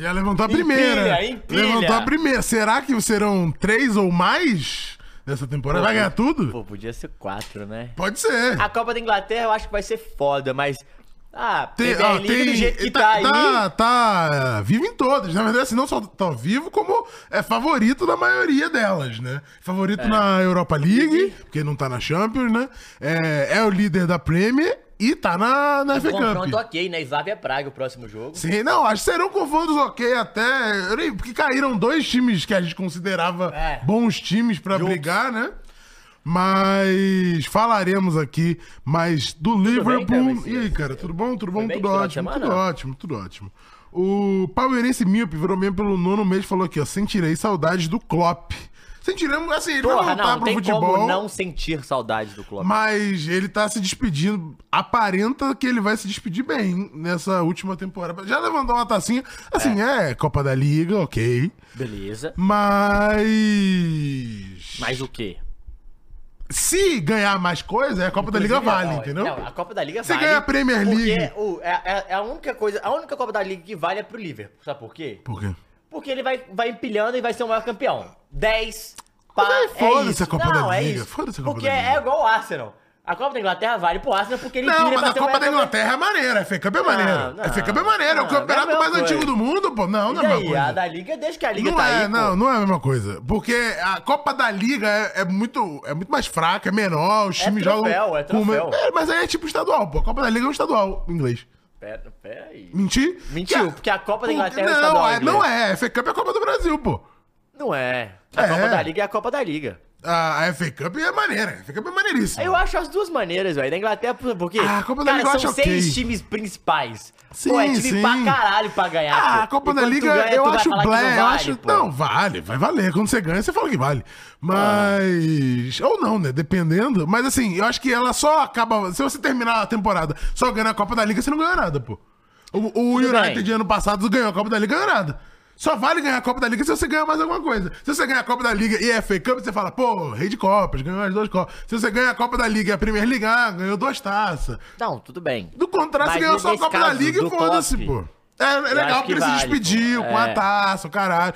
Já levantou a Empilha, primeira. empilha. Levantou a primeira. Será que serão três ou mais nessa temporada? Vai ganhar tudo? Pô, podia ser quatro, né? Pode ser. A Copa da Inglaterra eu acho que vai ser foda, mas. Ah, Tem, League tem- do jeito que ele tá, aí. tá, tá vivo em todas. Na verdade, assim, não só tá vivo, como é favorito da maioria delas, né? Favorito na Europa League, porque não tá na Champions, né? É, é o líder da Premier e tá na, na FA Confronto Cup. ok, né? Slavia Praga o próximo jogo. Sim, não, acho que serão confrontos ok até. nem- Porque caíram dois times que a gente considerava É. bons times pra Juntos. brigar, né? Mas falaremos aqui mais do bem, Liverpool. ser- e aí, cara, tudo bom? Tudo bom? bem Tudo de ótimo, tudo ótimo, tudo ótimo. O Palmeirense Míope virou mesmo pelo nono mês e falou aqui, ó, sentirei saudades do Klopp. Sentiremos, assim, ele vai Porra, voltar não, não pro tem futebol. como não sentir saudade do clube. Mas ele tá se despedindo. Aparenta que ele vai se despedir bem nessa última temporada. Já levantou uma tacinha. Assim, é, Copa da Liga, ok. Beleza. Mas. Mas o quê? Se ganhar mais coisa, a Copa da Liga Inclusive, vale, ó, entendeu? Não, a Copa da Liga Você vale. ganha a Premier League. Porque é, é- é a única coisa, a única Copa da Liga que vale é pro Liverpool. Sabe por quê? Por quê? Porque ele vai, vai empilhando e vai ser o maior campeão. 10, Mas pá, aí é foda-se isso. a Copa Não, da é Liga, isso. foda-se a Copa Porque da Liga. é igual o Arsenal. A Copa da Inglaterra vale pro Arsenal porque ele Não, mas a Copa da Inglaterra é maneira. A FA Cup é maneira. Não, A FA Cup é não, maneira. É o não, campeonato não é mais mesma antigo do coisa. mundo, pô. Não, não é a mesma coisa. a da Liga, desde que a Liga Não tá é, aí, não, pô. não é a mesma coisa. Porque a Copa da Liga é, é muito, é muito mais fraca, é menor, os times troféu, jogam. é troféu. É, mas aí é tipo estadual, pô. A Copa da Liga é um estadual em inglês. Pera, pera aí. Mentir? Mentiu, Que porque a Copa da Porque- Inglaterra é Não, estadual é, inglês. não é. A FA Cup é a Copa do Brasil, pô. Não é. A É. Copa da Liga é a Copa da Liga. A, FA Cup é maneira. A FA Cup é maneiríssima. Eu acho as duas maneiras, velho. Da Inglaterra, por- porque. Ah, a Copa da cara, Liga eu são seis ok. times principais. Sim, pô, é time sim. pra caralho pra ganhar. Ah, pô. a Copa E da Liga ganha, eu acho blé, não eu vale, acho. pô. Não, vale, vai valer. Quando você ganha, você fala que vale. Mas. Ou não, né? Dependendo. Mas assim, eu acho que ela só acaba. Se você terminar a temporada só ganhando a Copa da Liga, você não ganhou nada, pô. O, o United ano passado ganhou a Copa da Liga, ganhou nada. Só vale ganhar a Copa da Liga se você ganhar mais alguma coisa. Se você ganhar a Copa da Liga e a FA Cup, você fala, pô, rei de Copas, ganhou as duas Copas. Se você ganha a Copa da Liga e a Premier League, ah, ganhou duas taças. Não, tudo bem. Do contrário, você ganhou só a Copa da Liga e foda-se, pô. É, é legal porque que ele se vale, despediu pô. com a É. taça, o caralho.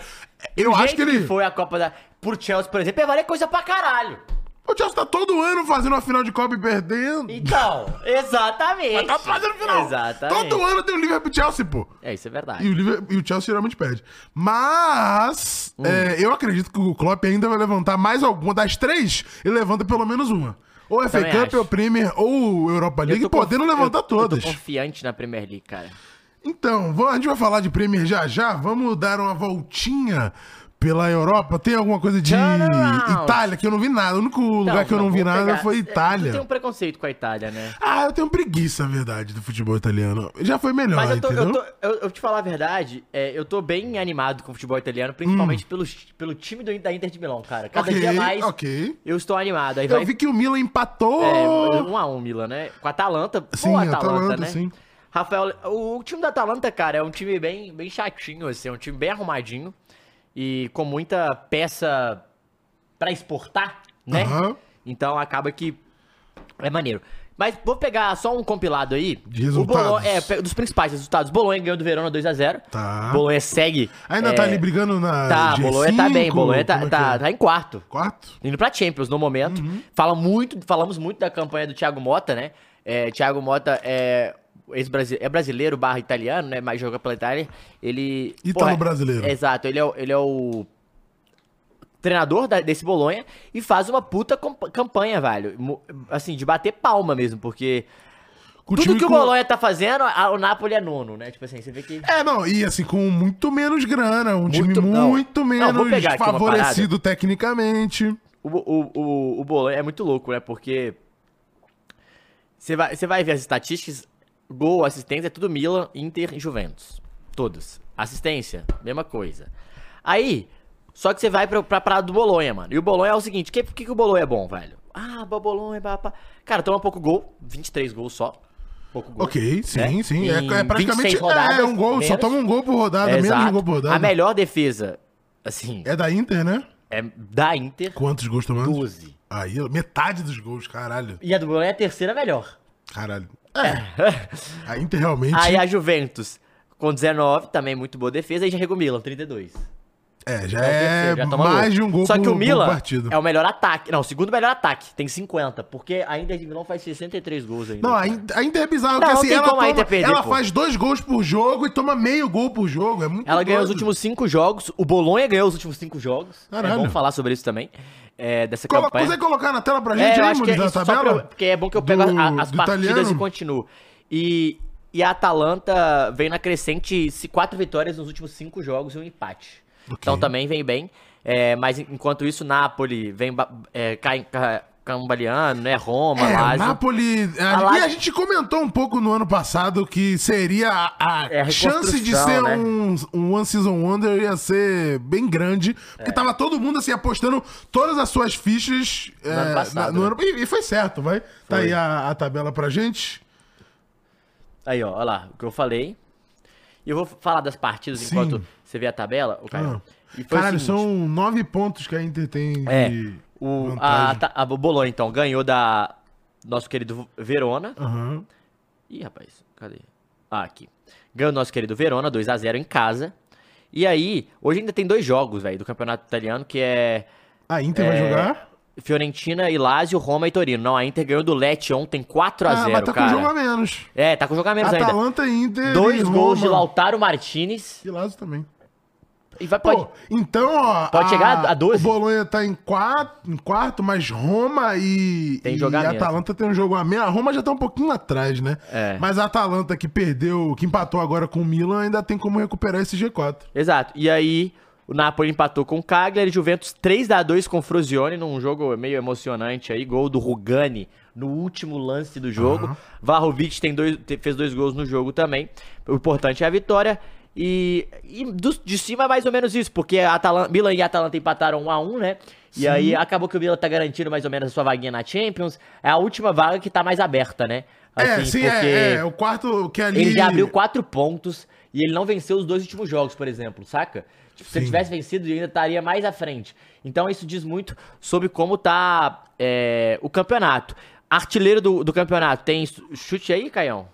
Eu o acho que ele. foi a Copa da. Por Chelsea, por exemplo, é valer coisa pra caralho. O Chelsea tá todo ano fazendo uma final de Copa e perdendo. Então, exatamente. Mas tá fazendo final. Exatamente. Todo ano tem o Liverpool e Chelsea, pô. É, isso é E verdade. o, Liverpool, e o Chelsea geralmente perde. Mas Hum. é, eu acredito que o Klopp ainda vai levantar mais alguma. Das três, ele levanta pelo menos uma. Ou FA Cup, acho. ou Premier, ou Europa Eu League, podendo levantar eu- todas. Eu tô confiante na Premier League, cara. Então, vamos- a gente vai falar de Premier já já. Vamos dar uma voltinha pela Europa. Tem alguma coisa de Turnaround. Itália que eu não vi nada. O único lugar que eu não vi vou nada pegar- foi É, Itália. Tu tem um preconceito com a Itália, né? Ah, eu tenho preguiça, na verdade, do futebol italiano. Já foi melhor, Mas eu tô, entendeu? eu, tô eu, eu te falar a verdade, é, eu tô bem animado com o futebol italiano, principalmente pelo, pelo time do, da Inter de Milão, cara. Cada Hum. Ok, dia mais ok. eu estou animado. Aí Eu vai, vi que o Milan empatou. É, um a um, Milan, né? Com a Atalanta. Sim, Pô, Atalanta, Atalanta, né? sim. Rafael, o time da Atalanta, cara, é um time bem, bem chatinho, assim, é um time bem arrumadinho e com muita peça pra exportar, né? Aham. Então acaba que é maneiro. Mas vou pegar só um compilado aí. De resultados. Bolonha, é, dos principais resultados. Bolonha ganhou do Verona 2x0. Tá. Bolonha segue. Ainda é, tá ali brigando na. Tá, G5, Bolonha tá bem. Bolonha tá, como é tá, que é? tá em quarto. Quarto? Indo pra Champions no momento. Uhum. Fala muito, falamos muito da campanha do Thiago Mota, né? É, Thiago Mota é, ex-brasi- é brasileiro barra italiano, né? Mas joga pela Itália. Ele. Ítalo-brasileiro. é- Exato, ele é, o- ele é o treinador da- desse Bolonha e faz uma puta comp- campanha, velho. Assim, de bater palma mesmo, porque. Com o Tudo time que o com- Bolonha tá fazendo, a- o Napoli é nono, né? Tipo assim, você vê que. É, não, e assim, com muito menos grana, um time não. muito Não, menos uma favorecido tecnicamente. O, o, o, o Bolonha é muito louco, né? Porque você vai, você vai ver as estatísticas, gol, assistência, é tudo Milan, Inter e Juventus. Todas. Assistência, mesma coisa. Aí, só que você vai pra, pra parada do Bolonha, mano. E o Bolonha é o seguinte, que, por que, que o Bolonha é bom, velho? Ah, Bolonha, pá, pá. Cara, toma pouco gol, 23 gols só. Pouco gol. Ok, sim, né? sim. É, é praticamente 26 rodadas, é, um gol, só menos. toma um gol por rodada, menos de um Exato. gol por rodada. A melhor defesa, assim, É da Inter, né? é da Inter, Quantos gols tomados? 12. Aí, metade dos gols, caralho. E a do Bolonha é a terceira melhor. Caralho. É. A Inter realmente. Aí a Juventus com 19, também muito boa defesa, e já chega o Milan, 32. É, já É o é terceiro, já toma mais de um gol Só que o Milan partida. é o melhor ataque. Não, o segundo melhor ataque, tem 50, porque a Inter de Milão faz 63 gols ainda. Não, a cara. Inter, a Inter é bizarro, Não, não assim, ela, toma- Inter perder, ela faz dois gols por jogo e toma meio gol por jogo. É muito Ela ganhou os doido. últimos 5 jogos, o Bolonha ganhou os últimos 5 jogos. É Caralho. bom falar sobre isso também, é, dessa Colo- campanha. Consegue colocar na tela pra gente É, eu aí, acho que é tabela? eu- porque é bom que eu pego Do- a- as do partidas italiano? e continuo. E, e a Atalanta vem na crescente, se quatro vitórias nos últimos cinco jogos e um empate. Então também vem bem. É, mas en- enquanto isso, Napoli vem é, cai, ca- cambaleando, né? Roma, É, Lazio. Napoli. A, A Lazio- E a gente comentou um pouco no ano passado que seria a, a É, a chance de ser né? um, um One Season Wonder ia ser bem grande. Porque É. tava todo mundo assim apostando todas as suas fichas é, ano passado, na- no né? ano. E, e foi certo, vai. Tá Foi. aí a, a tabela pra gente. Aí, ó, olha lá, o que eu falei. E eu vou falar das partidas Sim. enquanto você vê a tabela, o Caio. Ah. O Caralho, seguinte, são nove pontos que a Inter tem É, de o, a, vantagem. ta- a Bolonha, então, ganhou da nosso querido Verona. Aham. Ih, rapaz, cadê? Ah, aqui. Ganhou nosso querido Verona, 2x0 em casa. E aí, hoje ainda tem dois jogos, velho, do campeonato italiano, que é A Inter vai jogar? Fiorentina e Lazio, Roma e Torino. Não, a Inter ganhou do Lecce ontem 4x0, Ah, mas tá cara. com jogo a menos. É, tá com jogo a menos ainda. Atalanta Inter. Dois gols de Roma. Lautaro Martinez. E Lazio também. E vai, Pô, pode... então, ó. Pode chegar a 12? O Bolonha tá em quarto, em quarto mas Roma e, Tem e a. Atalanta tem um jogo a menos. A Roma já tá um pouquinho atrás, né? É. Mas a Atalanta que perdeu, que empatou agora com o Milan, ainda tem como recuperar esse G4. Exato. E aí, o Napoli empatou com o Cagliari, Juventus 3x2 com o Frosinone, num jogo meio emocionante aí, gol do Rugani no último lance do jogo. Aham. Varrovic tem dois, fez dois gols no jogo também. O importante é a vitória. E, e do- de cima é mais ou menos isso, porque a Atalan- Milan e a Atalanta empataram 1 a 1 né? E aí acabou que o Milan tá garantindo mais ou menos a sua vaguinha na Champions. É a última vaga que tá mais aberta, né? é, sim, é, é. O quarto que ali. Ele já abriu quatro pontos e ele não venceu os dois últimos jogos, por exemplo, saca? Tipo, se ele Sim. tivesse vencido, ele ainda estaria mais à frente. Então isso diz muito sobre como tá é, o campeonato. Artilheiro do, do campeonato, tem chute aí, Caião?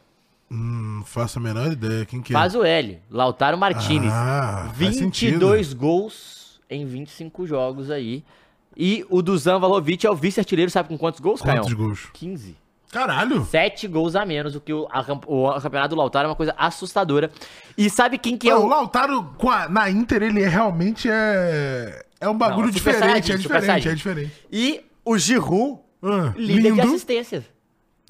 Hum, faço a menor ideia. Quem que é? Faz o L, Lautaro Martinez. Ah, faz 22 gols em 25 jogos aí. E o Dusan Vlahovic é o vice-artilheiro, sabe com quantos gols, Caião? Quantos gols? 15. Caralho! Sete gols a menos, o que o, a o campeonato do Lautaro é uma coisa assustadora. E sabe quem que é Não, o... o Lautaro a- na Inter, ele é realmente é. É um bagulho Não, diferente, Saiyajin, é diferente, é diferente. E o Giroud, Ah, líder de lindo. assistências.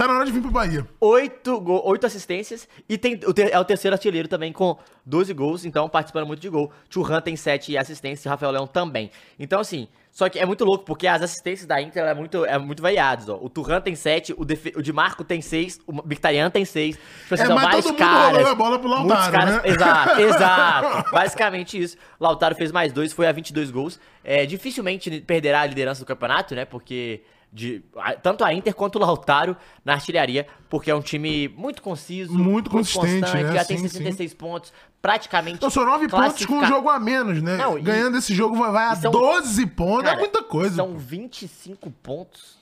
Tá na hora de vir pro Bahia. Oito, go- oito assistências e tem, é o terceiro artilheiro também com 12 gols, então participando muito de gol. Churran tem 7 assistências e Rafael Leão também. Então, assim, só que é muito louco, porque as assistências da Inter é muito, é muito variadas, ó. O Turan tem 7, o, Defe- o Di Marco tem 6, o Mkhitaryan tem 6. Tipo assim, É, são vários todo caras. a bola pro Lautaro, caras, né? Exato, exato. Basicamente isso. Lautaro fez mais dois, foi a 22 gols. é, dificilmente perderá a liderança do campeonato, né? Porque de, tanto a Inter quanto o Lautaro na artilharia, porque é um time muito conciso, Muito consistente, né? já tem Sim, 66 pontos, praticamente. Então são nove pontos com um jogo a menos, né? Não, e- Ganhando esse jogo vai, vai a e são- 12 pontos, Cara, é muita coisa. São 25 pontos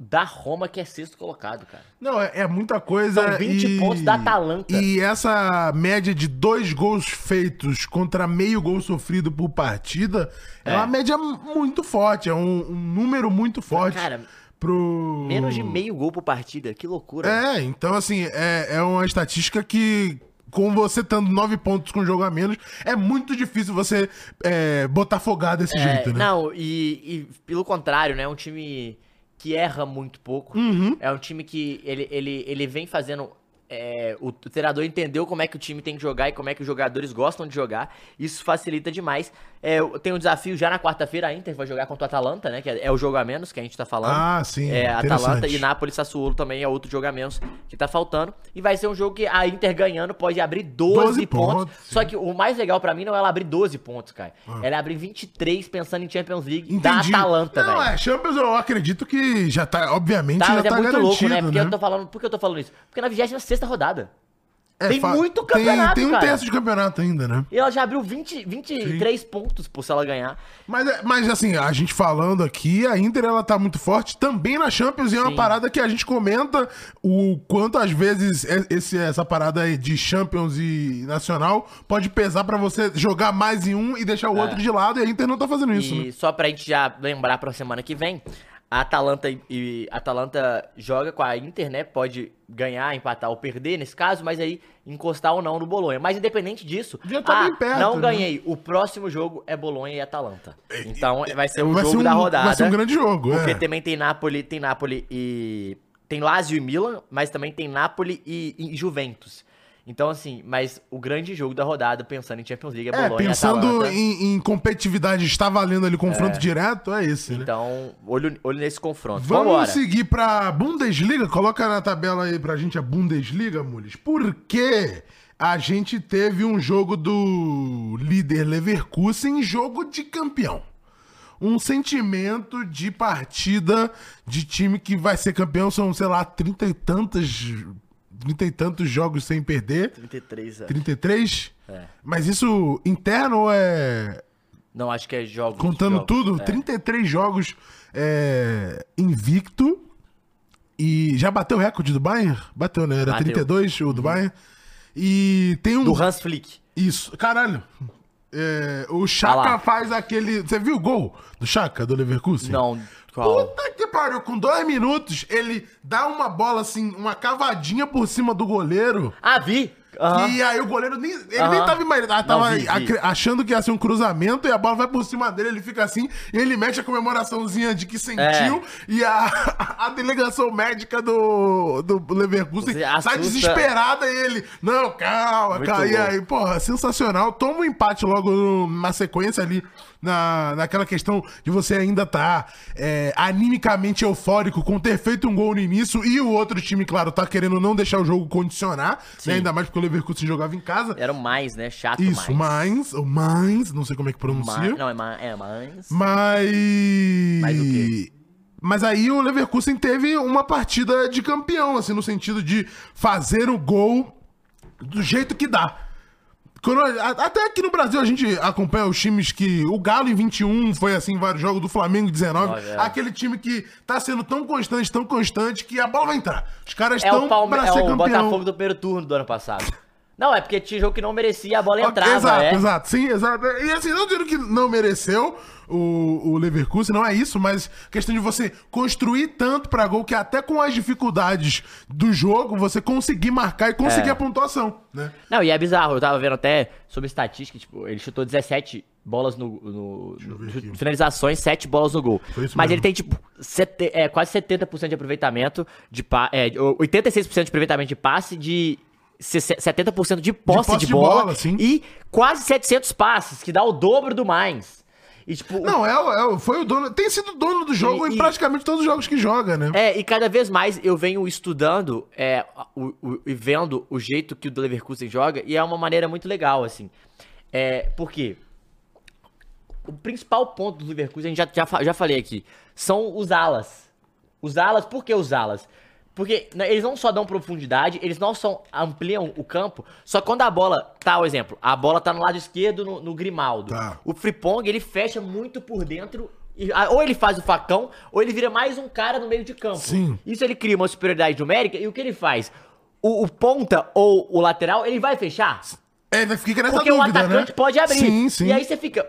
da Roma, que é sexto colocado, cara. Não, é, é muita coisa. São 20 pontos da Atalanta. E essa média de dois gols feitos contra meio gol sofrido por partida é, É. uma média muito forte, é um, um número muito forte. Cara, pro... menos de meio gol por partida, que loucura. É, então assim, é, é uma estatística que. Com você tendo nove pontos com jogo a menos, é muito difícil você é, botar folgado desse É, jeito, né? Não, e, e pelo contrário, né? É um time que erra muito pouco. Uhum. É um time que ele, ele, ele vem fazendo. É, o, o treinador entendeu como é que o time tem que jogar e como é que os jogadores gostam de jogar. Isso facilita demais. É, tem um desafio já na quarta-feira, a Inter vai jogar contra o Atalanta, né? Que é, é o jogo a menos que a gente tá falando. Ah, sim, É. Atalanta e Napoli Sassuolo também é outro jogo a menos que tá faltando. E vai ser um jogo que a Inter ganhando pode abrir 12, 12 pontos. pontos, Só que o mais legal pra mim não é ela abrir 12 pontos, cara. Ela abrir 23 pensando em Champions League da Entendi. Atalanta, Não, velho. é, Champions eu acredito que já tá, obviamente, Tá, já mas é tá muito garantido, louco, né? Porque né? eu tô falando. Por que eu tô falando isso? Porque na 26 rodada. É, tem muito tem- campeonato, Tem, um cara. terço de campeonato ainda, né? E ela já abriu 20, 23 pontos por se ela ganhar. Mas, é- mas assim, a gente falando aqui, a Inter ela tá muito forte também na Champions e é uma Sim. parada que a gente comenta o quanto às vezes é- esse, essa parada aí de Champions e Nacional pode pesar pra você jogar mais em um e deixar o outro de lado e a Inter não tá fazendo isso, É. e né? só pra gente já lembrar pra semana que vem, a Atalanta, e- a Atalanta joga com a Inter, né? Pode ganhar, empatar ou perder nesse caso, mas aí encostar ou não no Bolonha. Mas independente disso, Já tá ah, bem perto, não né? ganhei. O próximo jogo é Bolonha e Atalanta. Então vai ser o Vai jogo ser um- da rodada. vai ser um grande jogo, Porque é. também tem Napoli, tem Napoli e tem Lazio e Milan, mas também tem Napoli e, e Juventus. Então, assim, mas o grande jogo da rodada, pensando em Champions League, é É, Bolonha pensando em, em competitividade, está valendo ali confronto direto, é esse, né? Então, olho, olho nesse confronto. Vamos Vambora. seguir pra Bundesliga? Coloca na tabela aí pra gente a Bundesliga, Mules. Porque a gente teve um jogo do líder Leverkusen, jogo de campeão. Um sentimento de partida de time que vai ser campeão. São, sei lá, trinta e tantas. Trinta e tantos jogos sem perder. 33, é. 33? É. Mas isso interno ou é Não, acho que é jogos. Contando jogos, tudo, é. 33 jogos é, invicto. E já bateu o recorde do Bayern? Bateu, né? Era Bateu. 32 o do Bayern. E tem um. Do Hans Flick. Isso, caralho. É, o Chaka Ah lá. faz aquele. Você viu o gol do Chaka, do Leverkusen? Não, qual? Puta que pariu, com dois minutos, ele dá uma bola assim, uma cavadinha por cima do goleiro. Ah, vi! Aham. E aí o goleiro nem. Ele nem Aham. tava, ima- ah, tava vi, vi. achando que ia ser um cruzamento e a bola vai por cima dele, ele fica assim, e ele mete a comemoraçãozinha de que sentiu, É. e a, a delegação médica do, do Leverkusen Você sai desesperada e ele. Não, calma, calma. E aí, porra, sensacional. Toma um empate logo na sequência ali. Na, naquela questão de você ainda tá é, animicamente eufórico com ter feito um gol no início e o outro time, claro, tá querendo não deixar o jogo condicionar, né, ainda mais porque o Leverkusen jogava em casa. Era o mais, né? Chato Isso, mais. Mainz, o Mainz, não sei como é que pronuncia. Mais- Não, é, ma- é mais. Mas. Mas o quê? Mas aí o Leverkusen teve uma partida de campeão, assim, no sentido de fazer o gol do jeito que dá. Até aqui no Brasil a gente acompanha os times que. O Galo em 21 foi assim, vários jogos do Flamengo em 19. Olha, é. Aquele time que tá sendo tão constante, tão constante, que a bola vai entrar. Os caras É estão o, Palme... pra é ser o campeão. Botafogo do primeiro turno do ano passado. Não, é porque tinha jogo que não merecia, a bola Ok, entrava, exato, é. exato. Sim, exato. E assim, não dizendo que não mereceu o, o Leverkusen, não é isso, mas questão de você construir tanto pra gol que até com as dificuldades do jogo, você conseguir marcar e conseguir É. a pontuação, né? Não, e é bizarro, eu tava vendo até sobre estatística, tipo, ele chutou 17 bolas no. no, no- finalizações, 7 bolas no gol. Mas mesmo. ele tem, tipo, sete- é, quase 70% de aproveitamento de pa, é, 86% de aproveitamento de passe, de 70% de posse de, posse de bola, bola, e quase 700 passes, que dá o dobro do mais. E, tipo, Não, é, é, foi o dono. Tem sido dono do jogo E- em e- praticamente todos os jogos que joga, né? É, e cada vez mais eu venho estudando é, o, o- e vendo o jeito que o Leverkusen joga, e é uma maneira muito legal, assim. É, por quê? o principal ponto do Leverkusen, já, já, fa- já falei aqui, são os alas. Os alas, por que os alas? Porque né, eles não só dão profundidade, eles não só ampliam o campo, só quando a bola, tá, o exemplo, a bola tá no lado esquerdo no, no Grimaldo. Tá. O Fripong, ele fecha muito por dentro, e, ou ele faz o facão, ou ele vira mais um cara no meio de campo. Sim. Isso ele cria uma superioridade numérica, e o que ele faz? O, o ponta ou o lateral, ele vai fechar? É, vai ficar nessa Porque o dúvida, atacante né? pode abrir. Sim, sim. E aí você fica,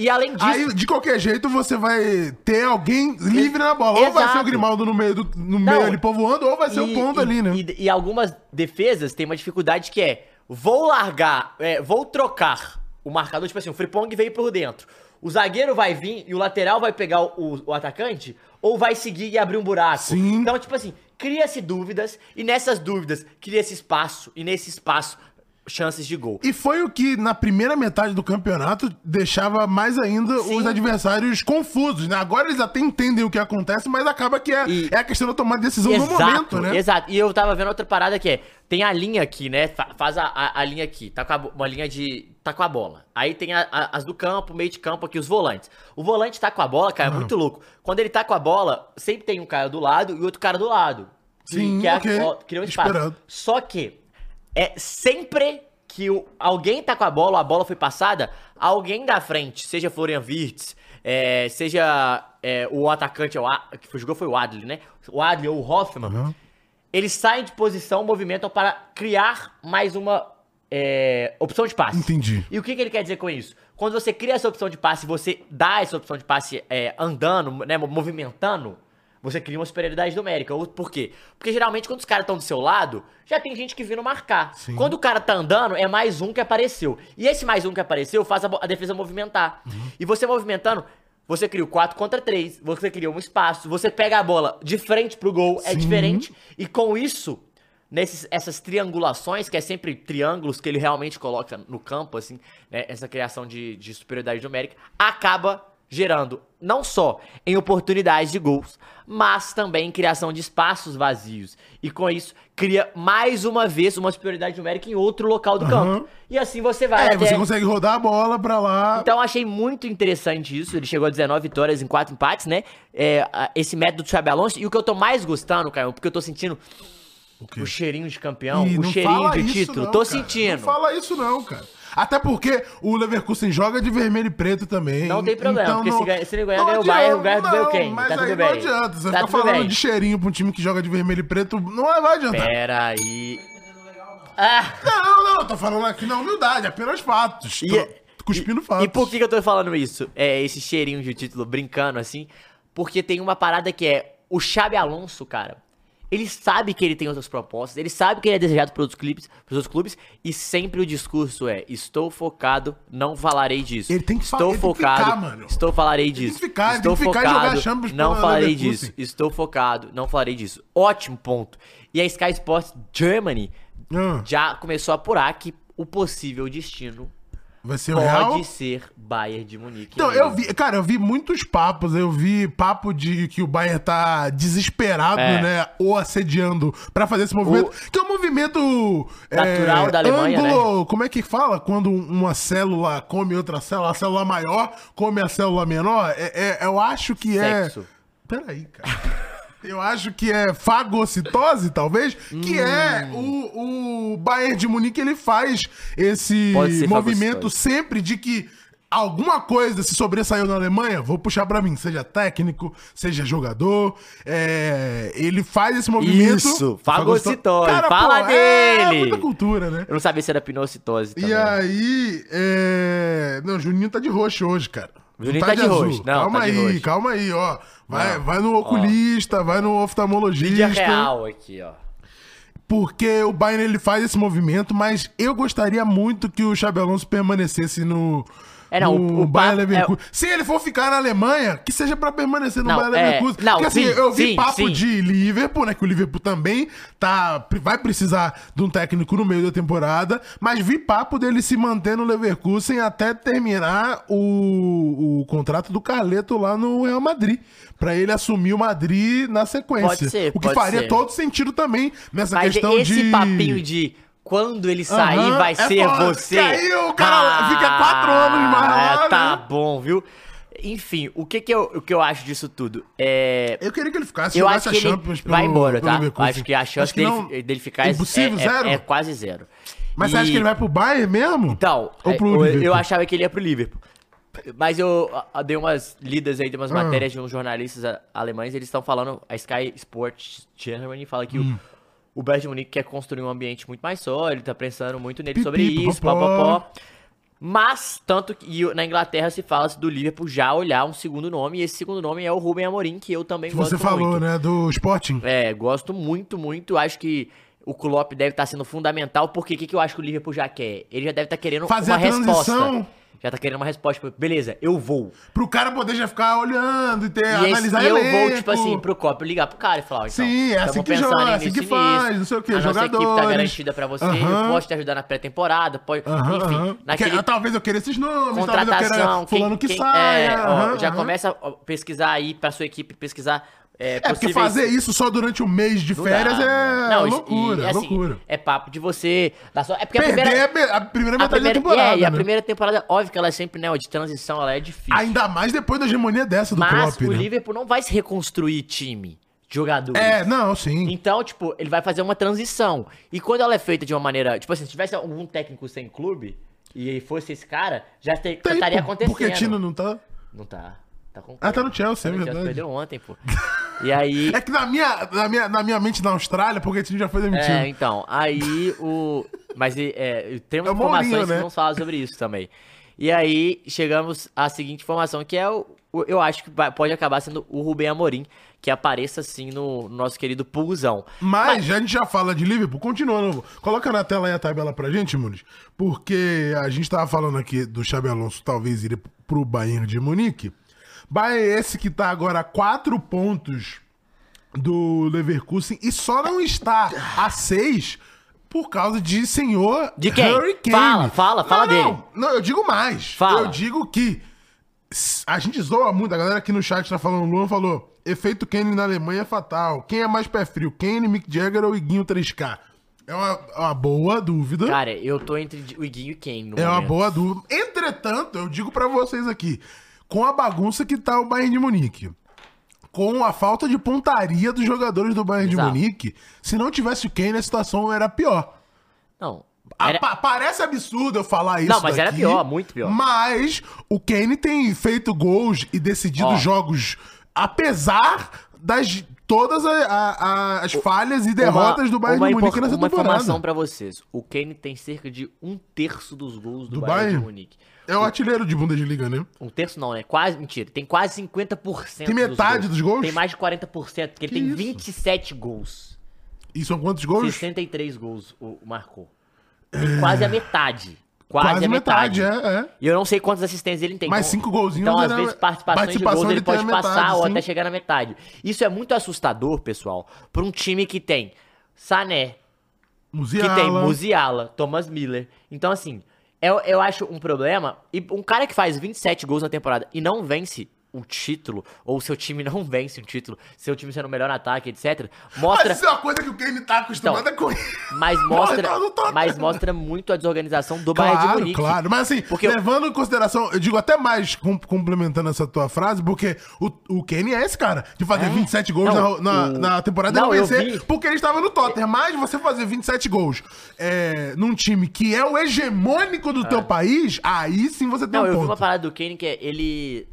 E além disso. Aí, de qualquer jeito, você vai ter alguém livre na bola. Ou vai ser o Exato. Grimaldo no meio, do, no Não, meio ali povoando, ou vai ser o e- ponto e- ali, né? E, e algumas defesas têm uma dificuldade que é: vou largar, é, vou trocar o marcador, tipo assim, o Fripong veio por dentro. O zagueiro vai vir e o lateral vai pegar o, o atacante, ou vai seguir e abrir um buraco. Sim. Então, tipo assim, cria-se dúvidas, e nessas dúvidas cria-se espaço, e nesse espaço, chances de gol. E foi o que, na primeira metade do campeonato, deixava mais ainda Sim. os adversários confusos, né? Agora eles até entendem o que acontece, mas acaba que é, E- é a questão de tomar decisão no momento, né? Exato. E eu tava vendo outra parada que é, tem a linha aqui, né? Fa- Faz a, a, a linha aqui, tá com a, uma linha de, tá com a bola. Aí tem a- as do campo, meio de campo aqui, os volantes. O volante tá com a bola, cara, é muito louco. Quando ele tá com a bola, sempre tem um cara do lado e outro cara do lado. Que- Sim, que é, ok. ó, cria um espaço. Só que é sempre que o- alguém tá com a bola, a bola foi passada, alguém da frente, seja Florian Wirtz, é, seja é, o atacante, o A- que jogou foi o Adli, né? O Adli ou o Hoffman, eles saem de posição, movimentam para criar mais uma é, opção de passe. Entendi. E o que, que ele quer dizer com isso? Quando você cria essa opção de passe, você dá essa opção de passe é, andando, né, movimentando, você cria uma superioridade numérica. Ou por quê? Porque geralmente quando os caras estão do seu lado, já tem gente que vindo marcar. Quando o cara tá andando, é mais um que apareceu. E esse mais um que apareceu faz a, a defesa movimentar. E você movimentando, você cria o 4 contra 3, você cria um espaço, você pega a bola de frente pro gol, é Sim. diferente. E com isso, nesses essas triangulações, que é sempre triângulos que ele realmente coloca no campo, assim, né, essa criação de, de superioridade numérica, acaba gerando não só em oportunidades de gols, mas também em criação de espaços vazios. E com isso, cria mais uma vez uma superioridade numérica em outro local do campo. E assim você vai É, até... você consegue rodar a bola pra lá. Então eu achei muito interessante isso. Ele chegou a 19 vitórias em 4 empates, né? É, esse método do Xabi Alonso. E o que eu tô mais gostando, Caio, porque eu tô sentindo quê? o cheirinho de campeão, Ih, o cheirinho de título. não, tô cara. sentindo. Não fala isso não, cara. Até porque o Leverkusen joga de vermelho e preto também. Não tem problema, Então porque não- se ganha- se ele ganhar, ganha o Bayern, o Bayern ganha quem? Mas Tá aí tudo não bem. adianta. Você Tá tudo falando bem. de cheirinho pra um time que joga de vermelho e preto, não vai adiantar. Pera aí. Ah, Não, não, eu tô falando aqui na humildade, apenas fatos. E- Tô cuspindo fatos. E por que, que eu tô falando isso? É esse cheirinho de título brincando assim? Porque tem uma parada que é o Xabi Alonso, cara. Ele sabe que ele tem outras propostas, ele sabe que ele é desejado por outros clubes, por outros clubes e sempre o discurso é: estou focado, não falarei disso. Ele tem que estou ele tem que focado, ficar, mano. estou falarei tem que disso. ficar, ele estou tem que ficar e jogar focado, Champions não falarei disso. Estou focado, não falarei disso. Ótimo ponto. E a Sky Sports Germany Ah, já começou a apurar que o possível destino vai ser pode real? ser Bayern de Munique. Então, eu vi, cara, eu vi muitos papos. Eu vi papo de que o Bayern tá desesperado, É. né? Ou assediando pra fazer esse movimento. O- Que é um movimento. Natural é, da Alemanha, né? ângulo, Como é que fala? Quando uma célula come outra célula, a célula maior come a célula menor. É, é- eu acho que Sexo. é. Peraí, cara. Eu acho que é fagocitose, talvez, que é Hum. o, o Bayern de Munique, ele faz esse movimento fagocitose. sempre de que alguma coisa se sobressaiu na Alemanha, vou puxar pra mim, seja técnico, seja jogador, é, ele faz esse movimento. Isso, fagocitose, Cara, fala pô, É dele. muita cultura, né? Eu não sabia se era pinocitose também. E aí, é... Não, o Juninho tá de roxo hoje, cara. Não Juninho tá de roxo. Não, calma tá de aí, roxo. calma aí, ó. Vai, Não. vai no oculista, vai no oftalmologista. Mídia real aqui, ó. Porque o Bayern ele faz esse movimento, mas eu gostaria muito que o Xabi Alonso permanecesse no. É, não, no o- o Leverkusen. Se ele for ficar na Alemanha, que seja pra permanecer no Não, Bayern é, Leverkusen. não, Porque assim, sim, eu vi sim, papo sim. de Liverpool, né? Que o Liverpool também tá, vai precisar de um técnico no meio da temporada, mas vi papo dele se manter no Leverkusen até terminar o, o contrato do Carleto lá no Real Madrid. Pra ele assumir o Madrid na sequência. Pode ser, o que faria ser. todo sentido também nessa Mas questão esse de. papinho de quando ele sair Aham, vai é ser foda. você. Aí o cara fica quatro anos mais lá, é, Tá né? bom, viu? Enfim, o que que eu, o que eu acho disso tudo? É... Eu queria que ele ficasse, Eu acho que ele Champions vai pelo- embora, tá? Acho que a chance Acho que dele, não- dele ficar é- Impossível, é, zero? é quase zero. Mas E- você acha que ele vai pro Bayern mesmo? Então, Ou é, pro eu, Liverpool? eu achava que ele ia pro Liverpool. Mas eu dei umas lidas aí, de umas Ah. matérias de uns jornalistas alemães, eles estão falando, a Sky Sports Germany fala que Hum. o, o Bayern de Munique quer construir um ambiente muito mais sólido, tá pensando muito nele Pipi, sobre isso, popopó. papapó. Mas, tanto que na Inglaterra se fala do Liverpool já olhar um segundo nome, e esse segundo nome é o Ruben Amorim, que eu também Que gosto você falou, muito. né? Do Sporting. É, gosto muito, muito. Acho que o Klopp deve estar sendo fundamental, porque o que, que eu acho que o Liverpool já quer? Ele já deve estar querendo Fazer uma a transição. resposta. Já tá querendo uma resposta. tipo, Beleza, eu vou. Pro cara poder já ficar olhando e ter, E, esse, analisar e eu elenco. vou, tipo assim, pro Klopp ligar pro cara e falar, ó, então, Sim, é assim que joga, em assim que faz, nisso. não sei o quê, A nossa equipe tá garantida pra você, Aham. eu posso te ajudar na pré-temporada, pode... Aham, Enfim, aham. naquele... Que- talvez eu queira esses nomes, talvez eu Contratação, queira fulano que quem, saia. é, ó, já começa a pesquisar aí pra sua equipe, pesquisar é, É, porque possíveis- fazer isso só durante o mês de férias é não. Loucura, e, é assim, loucura. É papo de você. só- É porque a Perder primeira. a me- a primeira a metade primeira, da temporada, é, e a né? primeira temporada, óbvio que ela é sempre, né, de transição, ela é difícil. Ainda mais depois da hegemonia dessa do Mas Klopp, o né? Liverpool não vai se reconstruir time, jogadores. É, não, sim. Então, tipo, ele vai fazer uma transição. E quando ela é feita de uma maneira. Tipo assim, se tivesse algum técnico sem clube e fosse esse cara, já te- Tem, estaria acontecendo. Porque Tino não tá... Não tá. Tá com Ah, tá no Chelsea, é verdade. Perdeu ontem, pô. E aí. É que na minha, na minha, na minha mente na Austrália, porque Tino já foi demitido. É, então, aí o. Mas é, temos É o informações Mourinho, que né? não falam sobre isso também. E aí chegamos à seguinte informação, que é o. o- eu acho que pode acabar sendo o Rubem Amorim, que apareça assim no, no nosso querido Pulzão. Mas, a gente já fala de Liverpool, continuando. Coloca na tela aí a tabela pra gente, Muniz. Porque a gente tava falando aqui do Xabi Alonso talvez ir pro Bayern de Munique. Bayern esse que tá agora a quatro pontos do Leverkusen e só não está a seis por causa de senhor De quem? Harry Kane. Fala, fala, fala não, dele. Não, não, eu digo mais. Fala. Eu digo que a gente zoa muito, a galera aqui no chat tá falando, o Luan falou, efeito Kane na Alemanha é fatal. Quem é mais pé frio, Kane, Mick Jagger ou Iguinho 3K? É uma, uma boa dúvida. Cara, eu tô entre o Iguinho e no é uma momento. boa dúvida. Entretanto, eu digo pra vocês aqui, com a bagunça que tá o Bayern de Munique, com a falta de pontaria dos jogadores do Bayern Exato. de Munique, se não tivesse o Kane, a situação era pior. Não. Era... pa- parece absurdo eu falar isso. Não, mas era daqui, pior, muito pior. Mas o Kane tem feito gols e decidido Ó. jogos, apesar das todas a- a- as falhas e derrotas do Bayern uma de Munique nessa Uma temporada. informação pra vocês. O Kane tem cerca de um terço dos gols do, Do Bayern, Bayern? de Munique. É o artilheiro de Bundesliga, né? Um terço não, né? Quase, mentira. Tem quase 50% Tem metade dos gols? Tem mais de 40%, porque ele tem isso? 27 gols. E são quantos gols? 63 gols o, marcou. Tem quase a metade. Quase, Quase a metade. metade, é, é. E eu não sei quantas assistências ele tem. Mas então- cinco golzinhos Então, às era- vezes, participações participação de gols ele pode a passar metade, ou sim. até chegar na metade. Isso é muito assustador, pessoal, pra um time que tem Sané, Musiala. que tem Musiala, Thomas Miller. Então, assim, eu, eu acho um problema. E um cara que faz 27 gols na temporada e não vence um título, ou o seu time não vence um título, seu time sendo o melhor ataque, etc. Mostra. Mas isso é uma coisa que o Kane tá acostumado Então, com Mas mostra, tô- mas mostra muito a desorganização do Bayern de Claro, Munique. claro. Mas assim, Porque eu- levando em consideração, eu digo até mais com- complementando essa tua frase, porque o, o Kane é esse cara, de fazer 27 gols Não, na, na, o- na temporada Não, não eu vencer, vi. porque ele estava no Tottenham. Mas você fazer 27 gols é, num time que é o hegemônico do teu país, aí sim você tem Não, um eu vi ponto. uma parada do Kane que é ele.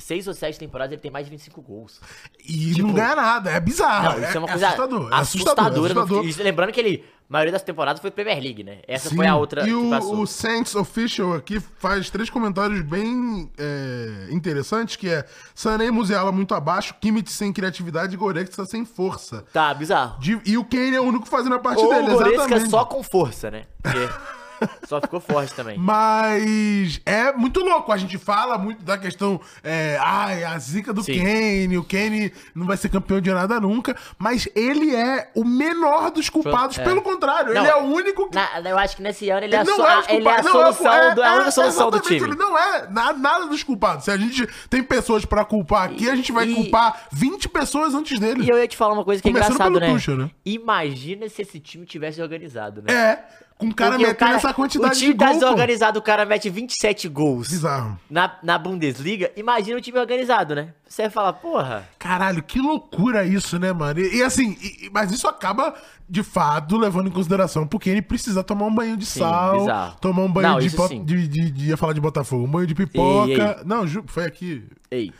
Seis ou sete temporadas ele tem mais de 25 gols. E tipo- não ganha nada, é bizarro. Não, isso é, uma coisa assustador. É assustadora. assustador. é no assustador. lembrando que ele, a maioria das temporadas foi Premier League, né? Essa Sim, foi a outra E que o, passou. o Saints Official aqui faz três comentários bem é, interessantes, que é Sané e Musiala muito abaixo, Kimmich sem criatividade e Goretzka sem força. Tá, bizarro. De- e o Kane é o único fazendo a parte Ou dele, o Goretzka exatamente. só com força, né? Porque só ficou forte também. Mas é muito louco. A gente fala muito da questão. É, ai, a zica do Sim. Kane. O Kane não vai ser campeão de nada nunca. Mas ele é o menor dos culpados. É. Pelo contrário, Não, ele é o único que. Na- eu acho que nesse ano ele, é, Ele so- é, ele é a solução, é- do, a é- única solução do exatamente, time. Ele não é na- nada dos culpados. Se a gente tem pessoas pra culpar aqui, a gente vai E- culpar 20 pessoas antes dele. E eu ia te falar uma coisa que é Começando engraçado, pelo né? Tuchel, né? Imagina se esse time tivesse organizado, né? É, com o cara Porque metendo essa quantidade O time de tá gol. pô. desorganizado, o cara mete 27 gols Bizarro. na, na Bundesliga. Imagina o time organizado, né? Você vai falar, porra. Caralho, que loucura isso, né, mano? E, e assim, e- mas isso acaba, de fato, levando em consideração, porque ele precisa tomar um banho de Sim, sal, bizarro. tomar um banho Não, de, de, de, de- Ia falar de Botafogo, um banho de pipoca. Ei, ei. Não, foi aqui. Ei.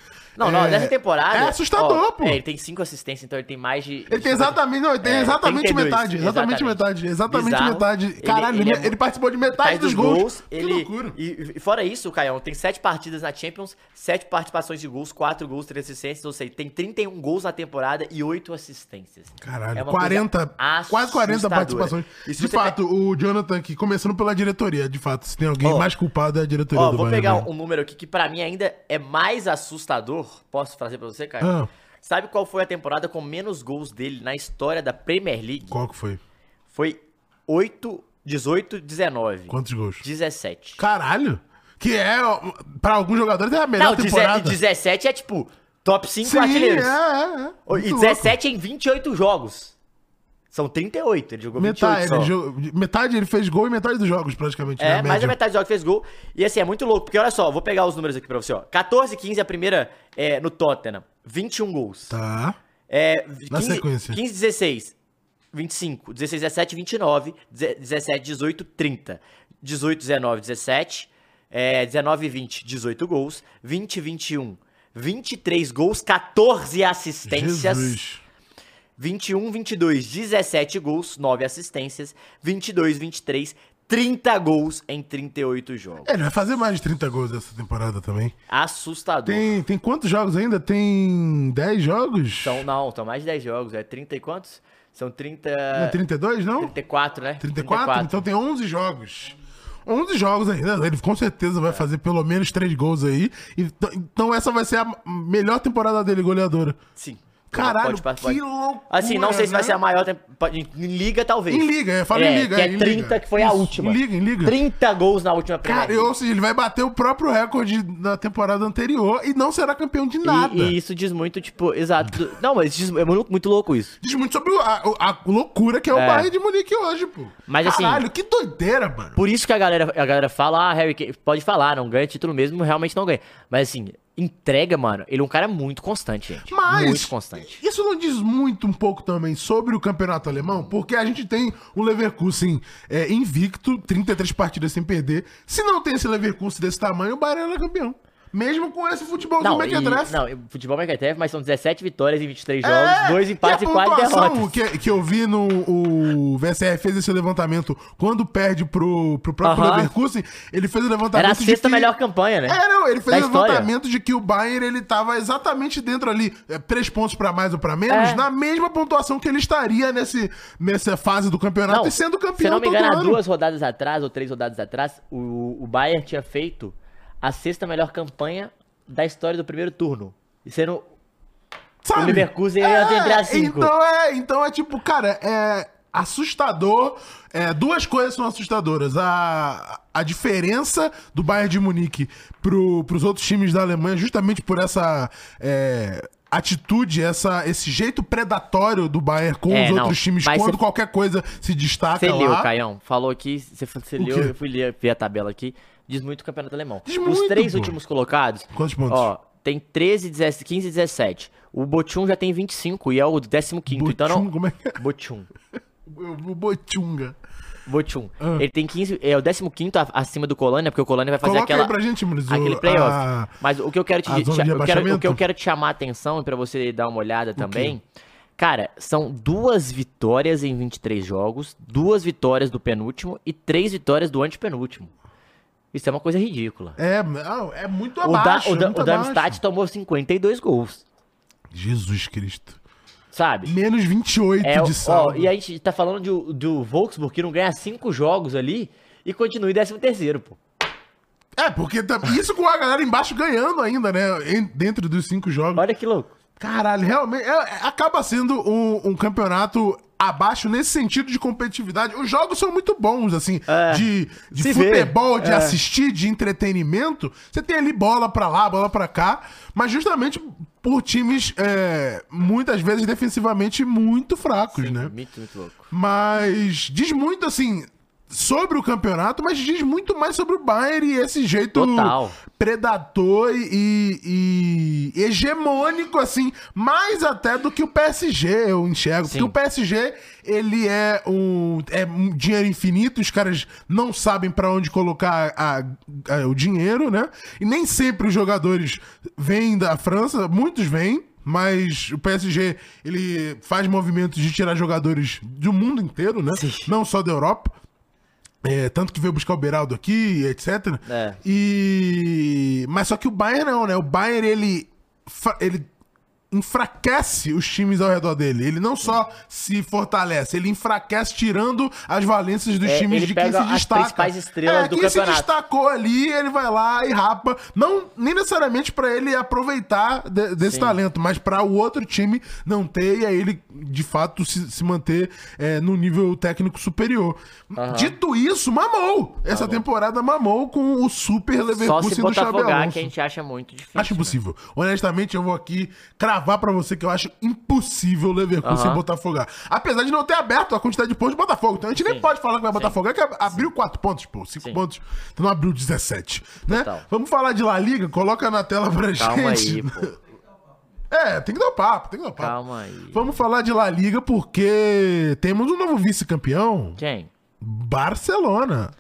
Não, não, É- nessa temporada. é assustador, ó, pô. é, ele tem 5 assistências, então ele tem mais de. Ele tem exatamente, não, ele tem É, exatamente 32, metade, exatamente, metade, exatamente Bizarro. metade. Caralho, ele, ele é ele participou de metade Metade dos gols. Que Ele, loucura. e, e fora isso, o Caião tem 7 partidas na Champions, 7 participações de gols, 4 gols, 3 assistências, ou seja, tem 31 gols na temporada e 8 assistências. Caralho, É uma 40, coisa quase 40 assustadora. participações. De fato, o Jonathan aqui, começando pela diretoria, de fato, se tem alguém Ó, mais culpado é a diretoria do vou Bayern. pegar né? um número aqui que pra mim ainda é mais assustador. Posso trazer pra você, Caio? Ah. Sabe qual foi a temporada com menos gols dele na história da Premier League? Qual que foi? Foi 8, 18, 19. Quantos gols? 17. Caralho! Que é, pra alguns jogadores, é a melhor Não, temporada. 17 é tipo top 5 Sim, é, artilheiros. é, é. Ô, E Muito 17 em 28 jogos. São 38, ele jogou 28 Metade, só. ele jogou- metade ele fez gol e metade dos jogos, praticamente. né, É, a mais da metade dos jogos fez gol. E assim, é muito louco, porque olha só, vou pegar os números aqui pra você, ó. 14, 15 a primeira é, no Tottenham, 21 gols. Tá. É, Na 15, sequência. 15, 16, 25. 16, 17, 29. 17, 18, 30. 18, 19, 17. É, 19, 20, 18 gols. 20, 21, 23 gols, 14 assistências. Jesus. 21, 22, 17 gols, 9 assistências. 22, 23, 30 gols em 38 jogos. É, ele vai fazer mais de 30 gols essa temporada também. Assustador. Tem, tem quantos jogos ainda? Tem 10 jogos? São, não, são mais de 10 jogos. É 30 e quantos? São 30. Não é 32, não? 34, né? 34? Então tem 11 jogos. 11 jogos ainda. Ele com certeza vai fazer pelo menos 3 gols aí. Então, então essa vai ser a melhor temporada dele goleadora. Sim. Caralho, que loucura, Assim, não sei se vai né? ser a maior. temp- pode- Em liga, talvez. Em liga, eu falo é, em liga. Que é em 30, liga. que foi a última. Em liga, em liga. 30 gols na última Cara, League. ou seja, ele vai bater o próprio recorde da temporada anterior e não será campeão de nada. E, e isso diz muito, tipo, exato. Não, mas diz- é muito, muito louco isso. Diz muito sobre o- a, a loucura que é o É. Bayern de Munique hoje, pô. Mas, assim, Caralho, que doideira, mano. Por isso que a galera, a galera fala, ah, Harry Kane, pode falar, não ganha título mesmo, realmente não ganha. Mas assim, entrega, mano, ele é um cara muito constante, gente. Mas Muito constante. isso não diz muito um pouco também sobre o campeonato alemão? Porque a gente tem o Leverkusen é, invicto, 33 partidas sem perder. Se não tem esse Leverkusen desse tamanho, o Bayern era campeão. Mesmo com esse futebol do Não, e, Mequetrefe. não, futebol Mequetrefe, mas são 17 vitórias em 23 É, jogos, dois empates e, e a quatro pontuação derrotas. Que, que eu vi no o VSR fez esse levantamento quando perde pro, pro próprio. Leverkusen, ele fez o levantamento Era a sexta que- melhor campanha, né? É, não, ele fez o levantamento de que o Bayern ele tava exatamente dentro ali, é, três pontos pra mais ou pra menos, É. na mesma pontuação que ele estaria nesse, nessa fase do campeonato e sendo se campeão não me engano, há ano. duas rodadas atrás, ou três rodadas atrás, o, o Bayern tinha feito a sexta melhor campanha da história do primeiro turno. E sendo Sabe? o Leverkusen ia entre as cinco. Então é, então é tipo, cara, é assustador. É, duas coisas são assustadoras. A, a diferença do Bayern de Munique pro, pros outros times da Alemanha, justamente por essa. é, Atitude, essa, esse jeito predatório do Bayern com É, os não, outros times quando cê- qualquer coisa se destaca Você leu, lá. Caião. Falou aqui, você, você O leu, eu fui ler, ver a tabela aqui. Diz muito o campeonato alemão. Diz Os muito, três pô. últimos colocados. Quantos pontos? Ó, tem 13, 17, 15 e 17. O Bochum já tem 25 e é o 15. Então Bochum, não. como é que é? Bochum. O Bochunga. Bochum. Ah. Ele tem 15. É o 15 a- acima do Colônia, porque o Colônia vai fazer Coloca aquela. aí pra gente, Muniz, o- Aquele playoff. a- Mas o que eu quero te, te- eu quero, o que eu quero te chamar a atenção e pra você dar uma olhada também. Cara, são duas vitórias em 23 jogos, duas vitórias do penúltimo e três vitórias do antepenúltimo. Isso é uma coisa ridícula. É, não, é muito O, da, abaixo. o, é o Darmstadt abaixo. tomou 52 gols, Jesus Cristo. sabe? Menos 28 É, de ó, saldo. e a gente tá falando do, do Wolfsburg que não ganha cinco jogos ali e continua em 13 terceiro, pô. É, porque tam- isso com a galera embaixo ganhando ainda, né? em- dentro dos cinco jogos. Olha que louco. Caralho, realmente. é- é- acaba sendo um, um campeonato abaixo nesse sentido de competitividade. Os jogos são muito bons, assim, É, de, de se vê. futebol, de É. assistir, de entretenimento. Você tem ali bola pra lá, bola pra cá, mas justamente por times, é, muitas vezes, defensivamente muito fracos, né? Muito, muito louco. Mas diz muito, assim, sobre o campeonato, mas diz muito mais sobre o Bayern e esse jeito Total. predator e, e hegemônico, assim, mais até do que o PSG, eu enxergo. Sim. Porque o PSG, ele é um, é um dinheiro infinito, os caras não sabem pra onde colocar a- a- o dinheiro, né? E nem sempre os jogadores vêm da França, muitos vêm. Mas o PSG, ele faz movimentos de tirar jogadores do mundo inteiro, né? Não só da Europa. É, tanto que veio buscar o Beraldo aqui, etc. É. E. Mas só que o Bayern não, né? O Bayern, ele. ele enfraquece os times ao redor dele. Ele não só se fortalece, ele enfraquece tirando as valências dos É, times de quem se as destaca. principais estrelas é, do quem se campeonato. destacou ali, ele vai lá e rapa. Não, nem necessariamente pra ele aproveitar de- desse Sim. talento, mas pra o outro time não ter e aí ele, de fato, se, se manter é, no nível técnico superior. Dito isso, mamou! Essa temporada mamou com o super Tá Só Leverkusen se do Xabi Alonso. que a gente acha muito difícil. Acho impossível. Honestamente, eu vou aqui cravar pra você que eu acho impossível o Leverkusen Aham. Botafogar. Apesar de não ter aberto a quantidade de pontos do Botafogo. Então a gente nem Sim. pode falar que vai Botafogar, que abriu 4 pontos, pô. 5 Sim. pontos. Então não abriu 17. Né? Vamos falar de La Liga? Coloca na tela pra Calma gente. aí, pô. É, tem que dar o papo, tem que dar o papo. Calma aí. Vamos falar de La Liga porque temos um novo vice-campeão. Quem? Barcelona.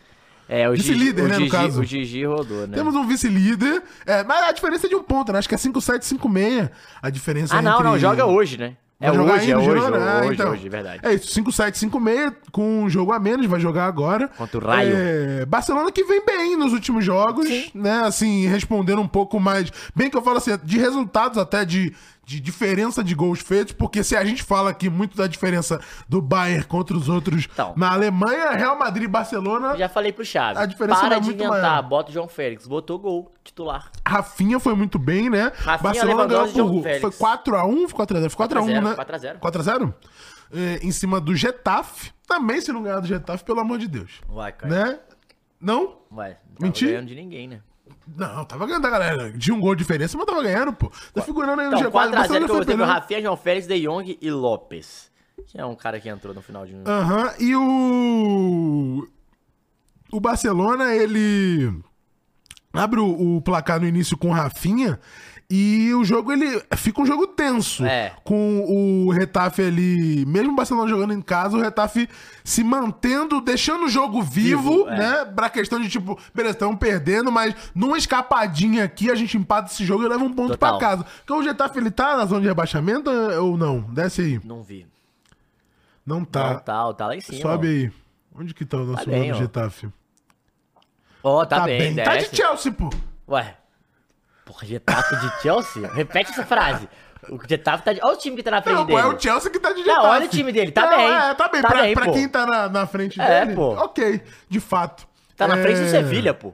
É, o Gigi, Vice-líder, né, no Gigi, caso. o Gigi rodou, né? Temos um vice-líder. É, mas a diferença é de um ponto, né? Acho que é 5-7, 5-6. A diferença Ah, não, entre... não, joga hoje, né? É jogar hoje, é hoje, Girona? Ah, hoje, então. hoje, verdade. É isso, 5-7, 5-6, com um jogo a menos, vai jogar agora. Contra o Raio. É, Barcelona que vem bem nos últimos jogos, né? Assim, respondendo um pouco mais. Bem que eu falo assim, de resultados até de, de diferença de gols feitos, porque se a gente fala aqui muito da diferença do Bayern contra os outros Então. na Alemanha, Real Madrid e Barcelona. Já falei pro Chaves. A diferença Para não é de muito inventar, maior. bota o João Félix. Botou gol, titular. Rafinha foi muito bem, né? Rafinha, Barcelona ganhou por. Foi 4x1, foi 4x0. Foi 4x1, 4x0, né? 4x0. 4x0? É, em cima do Getafe. Também, se não ganhar do Getafe, pelo amor de Deus. Vai, cara. Né? Não? Vai. Não Mentira. ganhando de ninguém, né? Não, tava ganhando a galera. De um gol de diferença, mas tava ganhando, pô. Tá figurando aí no Então, G4. 4x0 Barcelona que eu foi teve o perdendo. Rafinha, João Félix, De Jong e Lopes. Que é um cara que entrou no final de um... Aham, e o. O Barcelona, ele. Abre o, o placar no início com o Rafinha. E o jogo, ele fica um jogo tenso. É. Com o Retafe ali, mesmo o Barcelona jogando em casa, o Retafe se mantendo, deixando o jogo vivo, Vivo, é. né? Pra questão de tipo, beleza, estamos perdendo, mas numa escapadinha aqui, a gente empata esse jogo e leva um ponto Total. pra casa. Porque o Retafe, ele tá na zona de rebaixamento ou não? Desce aí. Não vi. Não tá. Não, tá, tá lá em cima. Sobe aí. Onde que tá o nosso Tá bem, nome ó. Getafe? Ó, tá, bem, Tá desce. de Chelsea, pô. Ué. Porra, Getafe de Chelsea? Repete essa frase. O Getafe tá de... Olha o time que tá na frente Não, dele. é o Chelsea que tá de Não, Getafe. olha o time dele, tá Não, bem. É, tá bem. Tá pra bem, pra quem tá na, na frente É, dele, pô. ok, de fato. Tá na frente do É, Sevilha, pô.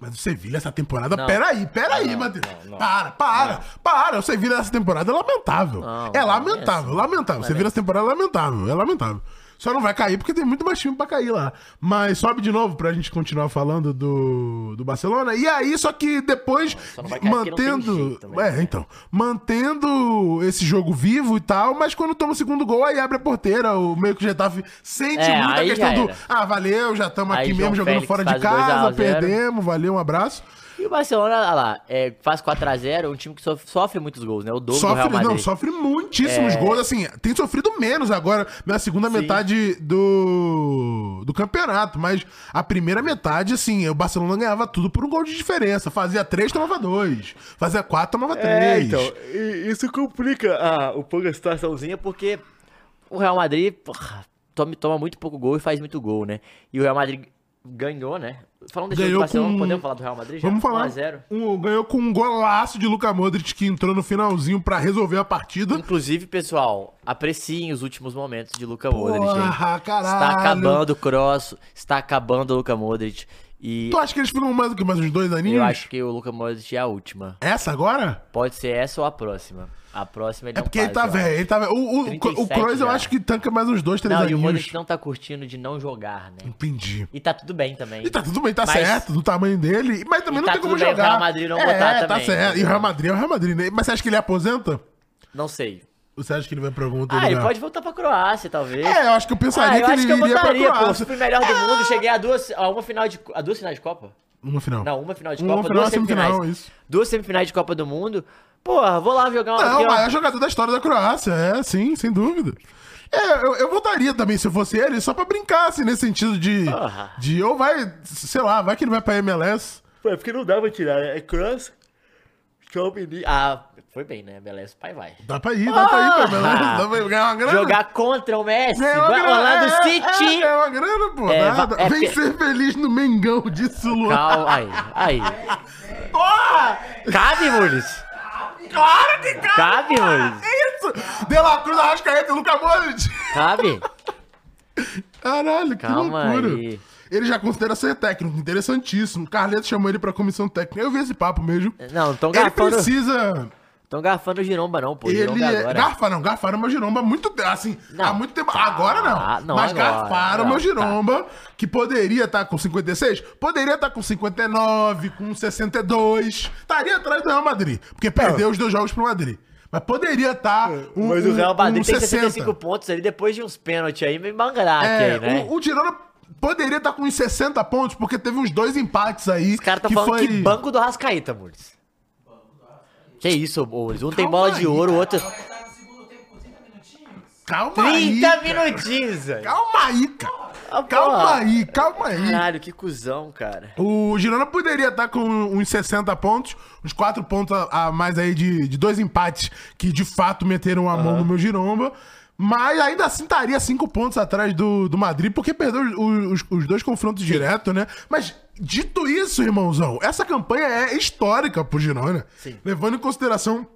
Mas o Sevilha essa temporada. Não. Peraí, peraí, Ah, não, Matheus. não, não. Para, para, para. O Sevilha essa temporada é lamentável. Não, é não, lamentável, é assim. lamentável. O Sevilha essa temporada é lamentável, é lamentável. Só não vai cair porque tem muito mais time pra cair lá. Mas sobe de novo pra gente continuar falando do, do Barcelona. E aí, só que depois, só mantendo. também, é, né? então. Mantendo esse jogo vivo e tal, mas quando toma o segundo gol, aí abre a porteira. O meio que o Getafe sente É, muito a questão do. Ah, valeu, já estamos aqui João mesmo jogando Félix fora de faz 2 a casa, 0. perdemos, valeu, um abraço. E o Barcelona, olha lá, é, faz 4x0, um time que sofre, sofre muitos gols, né? O dobro do Sofre, Real Madrid. não, sofre muitíssimos gols, assim, tem sofrido menos agora na segunda metade do, do campeonato, mas a primeira metade, assim, o Barcelona ganhava tudo por um gol de diferença, fazia três, tomava dois, fazia quatro, tomava É, três. então, isso complica a, o pouco a situaçãozinha, porque o Real Madrid porra, toma, toma muito pouco gol e faz muito gol, né? E o Real Madrid ganhou, né? Falando desse Ganhou Barcelona, com- podemos falar do Real Madrid já? Vamos falar. 1x0. Um, ganhou com um golaço de Luka Modric que entrou no finalzinho pra resolver a partida. Inclusive, pessoal, apreciem os últimos momentos de Luka Modric. Porra, caralho. Está acabando o cross, está acabando o Luka Modric. E Tu acha que eles ficam mais do que mais uns dois aninhos? eu acho que o Luka Modric é a última. Essa agora? Pode ser essa ou a próxima. A próxima ele É não porque ele tá velho, ele tá velho. O, o, o 37 Kroos eu acho que tanca mais uns dois, três Não, e o aninhos. Modric não tá curtindo de não jogar, né? Entendi. E tá tudo bem também. E tá tudo bem, tá Mas- certo, do tamanho dele. Mas também E não tá tem como tudo bem o jogar. Real Madrid não é, botar tá também, certo. E o? Real Madrid é o Real Madrid, né? Mas você acha que ele aposenta? Não sei. Você acha que ele vai pra algum outro Ah, ele lugar? pode voltar pra Croácia, talvez. É, eu acho que eu pensaria ah, eu que acho ele que eu iria votaria, pra pô. Croácia. Fui melhor do mundo, cheguei a duas, a uma final de, a duas finais de Copa. Uma final. Não, uma final de Uma Copa, final, duas semifinais. isso. Duas semifinais de Copa do Mundo. Porra, vou lá jogar uma Não, maior jogador da história da Croácia, é, sim, sem dúvida. É, eu, eu votaria também se eu fosse ele, só pra brincar, assim, nesse sentido de. Porra. De ou vai, sei lá, vai que ele vai pra MLS. Pô, é porque não dá pra tirar, né? É cross, Chomini. Ah, foi bem, né? Beleza, pai vai. Dá pra ir, dá pra ir pra Ah! Dá pra ganhar uma grana. Jogar contra o Messi, Ganhar uma vai grana. Orlando é, é, City. É, ganhar uma grana, pô. É, nada. é Vem ser feliz no Mengão, disse o Luan. Calma, aí, aí. Porra! Cabe, Mules? Claro que cabe! Cabe! Mules? Isso? De La Cruz, Arrascaeta e Luca Modric. Cabe? Caralho, que Calma loucura. aí. Ele já considera ser técnico, interessantíssimo. Carleto chamou ele pra comissão técnica. Eu vi esse papo mesmo. Não, tão Ele garfando. precisa. Tão garfando o Giromba, não, pô. Ele é é... agora. Garfa não, garfaram meu giromba há muito tempo. Assim, Não. há muito tempo. Agora não. Ah, não, Mas agora. garfaram Não, meu tá. giromba, que poderia estar com 56, poderia estar com 59, com 62. Estaria atrás do Real Madrid. Porque perdeu os dois jogos pro Madrid. Mas poderia estar um, Mas o Real Madrid um tem 60. 65 pontos ali depois de uns pênaltis aí, meio mangraque É, aí, né? o, o Girona poderia estar com uns 60 pontos, porque teve uns dois empates aí. Os caras tá que falando foi... que banco do Rascaíta, Mules. Que isso, Mules? Um tem Calma bola de aí, ouro, o outro... Calma aí. 30 cara. minutinhos, velho. Calma aí, cara. Ah, Calma aí, calma aí. Caralho, que cuzão, cara. O Girona poderia estar com uns 60 pontos, uns 4 pontos a, mais aí de, de dois empates que de fato meteram a mão no meu Giromba. Mas ainda assim estaria 5 pontos atrás do, do Madrid, porque perdeu os, os- dois confrontos diretos, né? Mas dito isso, irmãozão, essa campanha é histórica pro Girona. Sim. Levando em consideração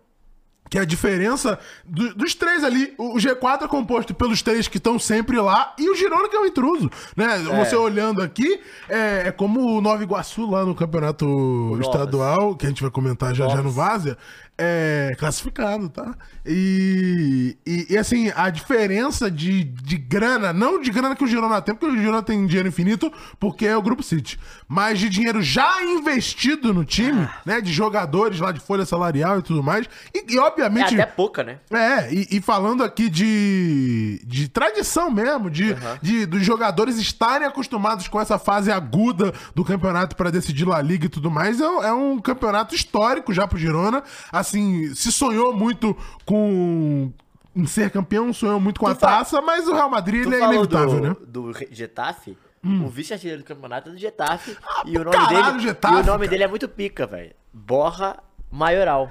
que a diferença do- dos três ali, o o G4 é composto pelos três que estão sempre lá e o Girona que é o intruso, né? Você olhando aqui, é, é como o Nova Iguaçu lá no campeonato Novas. estadual, que a gente vai comentar já já no. Várzea, é classificado, tá? E, e, e, assim, a diferença de, de grana, não de grana que o Girona tem, porque o Girona tem dinheiro infinito, porque é o Grupo City, mas de dinheiro já investido no time, Ah. né? De jogadores lá de folha salarial e tudo mais. E, e, É obviamente. até pouca, né? É, e, falando aqui de, de tradição mesmo, de, de dos jogadores estarem acostumados com essa fase aguda do campeonato para decidir La Liga e tudo mais, é, um- é um campeonato histórico já pro Girona. Assim, se sonhou muito com em ser campeão, sonhou muito com a fa- taça, mas o Real Madrid Tu é inevitável, do, né? do Getafe, o vice-artilheiro do campeonato é do Getafe. e, o nome caralho, dele, Getafe, e o nome cara. dele é muito pica, velho. Borra Maioral.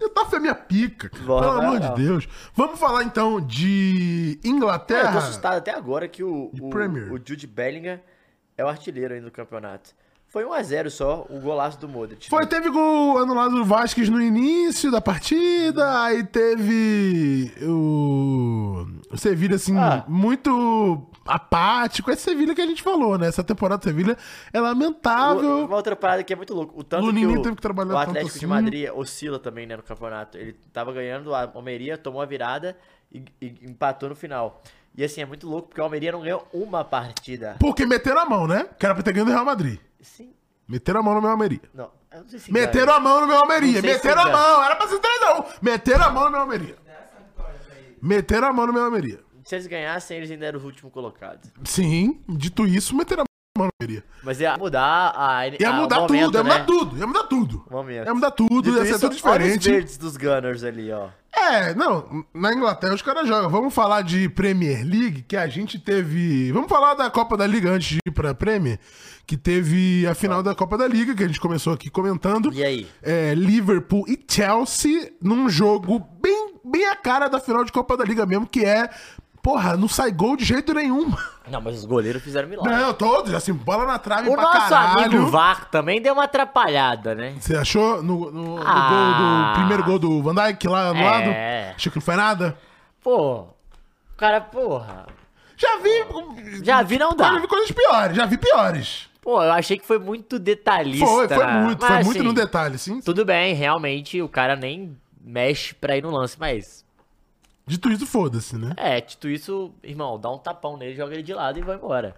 Getafe é minha pica. Bora, Pelo amor de Deus. Vamos falar então de Cara, eu tô Inglaterra. assustado até agora que o, o, o Jude Bellingham é o artilheiro ainda do campeonato. Foi 1x0 só, o golaço do Modric. Foi, né? teve gol anulado do Vasquez no início da partida, aí teve o, o Sevilha, assim, Ah. muito apático. Esse Sevilha que a gente falou, né? Essa temporada do Sevilha é lamentável. Uma outra parada que é muito louco. O tanto que o, teve que trabalhar o Atlético de assim. Madrid oscila também, né, no campeonato. Ele tava ganhando, a Almeria tomou a virada e, e empatou no final. E assim, é muito louco, porque o Almeria não ganhou uma partida. Porque meteram a mão, né? Que era pra ter ganho do Real Madrid. Sim. Meteram a mão no meu Almeria. Não, eu não sei se Meteram ganha. a mão no meu Almeria. Não Meteram a ganha. mão. Era pra ser 3 a 1. Meteram a mão no meu Almeria. Meteram a mão no meu Almeria. Se eles ganhassem, eles ainda eram o último colocado. Sim, dito isso, meteram a mão no Almeria. Mas ia mudar a... Ia mudar momento, tudo, ia né? mudar tudo, ia mudar tudo. Momento. Ia mudar tudo, Dito ia ser isso, tudo Olha os diferente. verdes dos Gunners ali, ó. É, não, na Inglaterra os caras jogam. Vamos falar de Premier League, que a gente teve. Vamos falar da Copa da Liga antes de ir pra Premier, que teve a final da Copa da Liga, que a gente começou aqui comentando. E aí? É, Liverpool e Chelsea num jogo bem, bem a cara da final de Copa da Liga mesmo, que é. Porra, não sai gol de jeito nenhum. Não, mas os goleiros fizeram milagre. Não, todos, assim, bola na trave O pra nosso caralho. amigo VAR também deu uma atrapalhada, né? Você achou no, no- no Ah. gol do primeiro gol do Van Dijk lá no É. lado? Achou que não foi nada? Pô, o cara, porra. Já vi. Já vi, não dá. Já vi coisas piores, já vi piores. Pô, eu achei que foi muito detalhista. Foi, foi né? muito, foi Mas, muito assim, no detalhe, sim. Tudo bem, realmente o cara nem mexe pra ir no lance, mas. Dito isso, foda-se, né? É, dito isso, irmão, dá um tapão nele, joga ele de lado e vai embora.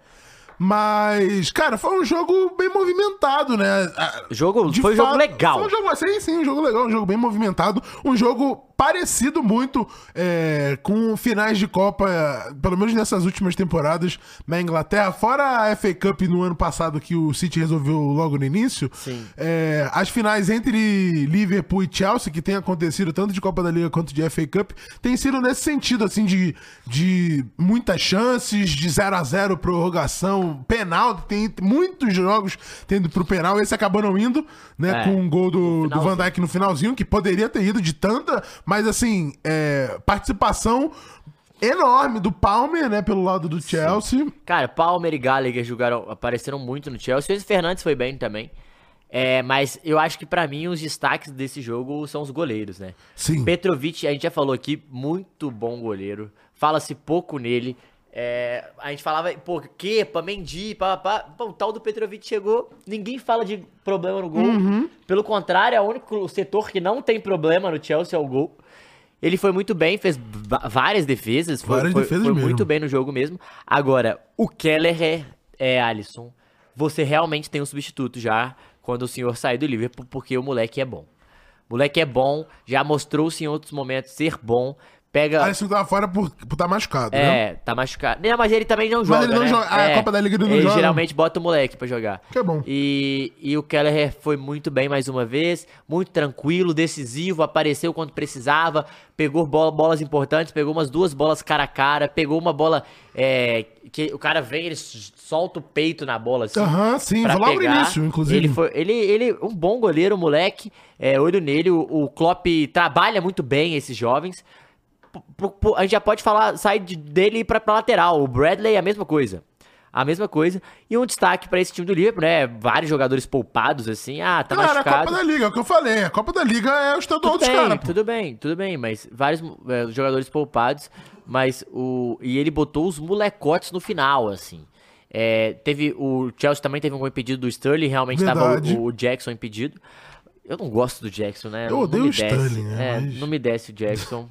Mas, cara, foi um jogo bem movimentado, né? Jogo, de foi um jogo legal. Foi um jogo, sim, sim, um jogo legal, um jogo bem movimentado. Um jogo parecido muito é, com finais de Copa, pelo menos nessas últimas temporadas na Inglaterra. Fora a FA Cup no ano passado que o City resolveu logo no início. É, as finais entre Liverpool e Chelsea, que tem acontecido tanto de Copa da Liga quanto de FA Cup, tem sido nesse sentido, assim, de, de muitas chances, de 0 a 0 prorrogação, penal. Tem muitos jogos tendo pro penal. Esse acabou não indo, né? É, com um gol do, do Van. Dijk no finalzinho, que poderia ter ido de tanta, mas assim, é, participação enorme do Palmer, né? Pelo lado do Chelsea. Cara, Palmer e Gallagher jogaram, apareceram muito no Chelsea. O Fernandes foi bem também. É, mas eu acho que pra mim os destaques desse jogo são os goleiros, né? Sim. Petrovic, a gente já falou aqui, muito bom goleiro. Fala-se pouco nele. É, a gente falava, pô, Kepa, Mendy, pá, pá, pá. O tal do Petrovic chegou, ninguém fala de problema no gol. Uhum. Pelo contrário, é o único setor que não tem problema no Chelsea é o gol. Ele foi muito bem, fez várias defesas, foi, Várias foi- defesas foi mesmo. muito bem no jogo mesmo. Agora, o Keller é, é Alisson. Você realmente tem um substituto já quando o senhor sair do Liverpool, porque o moleque é bom. O moleque é bom, já mostrou-se em outros momentos ser bom. Pega. Alisson tava fora por estar tá machucado, né? É, tá machucado. Não, mas ele também não joga. ele não né? joga. Ah, a É, Copa da Liga ele não ele joga. geralmente bota o moleque pra jogar. Que é bom. E, e o Keller foi muito bem mais uma vez, muito tranquilo, decisivo, apareceu quando precisava, pegou bola- bolas importantes, pegou umas duas bolas cara a cara, pegou uma bola é, que o cara vem, ele solta o peito na bola assim. Aham, sim, pra foi no pegar. início, inclusive. Ele foi, ele, ele, um bom goleiro, moleque, é, olho nele, o, o Klopp trabalha muito bem esses jovens. A gente já pode falar, sair de- dele pra, pra lateral. O Bradley é a mesma coisa. A mesma coisa. E um destaque pra esse time do Liverpool, né? Vários jogadores poupados, assim. Ah, tá Cara, a machucado. Copa da Liga, é o que eu falei. A Copa da Liga é o estadual Tudo dos caras. tudo bem, tudo bem, mas vários é, jogadores poupados, mas o e ele botou os molecotes no final, assim. É, teve o Chelsea também teve um gol impedido do Sterling, realmente estava o, o Jackson impedido. Eu não gosto do Jackson, né? Eu Não- odeio o me desce. Sterling, né, É, mas- não me desce o Jackson.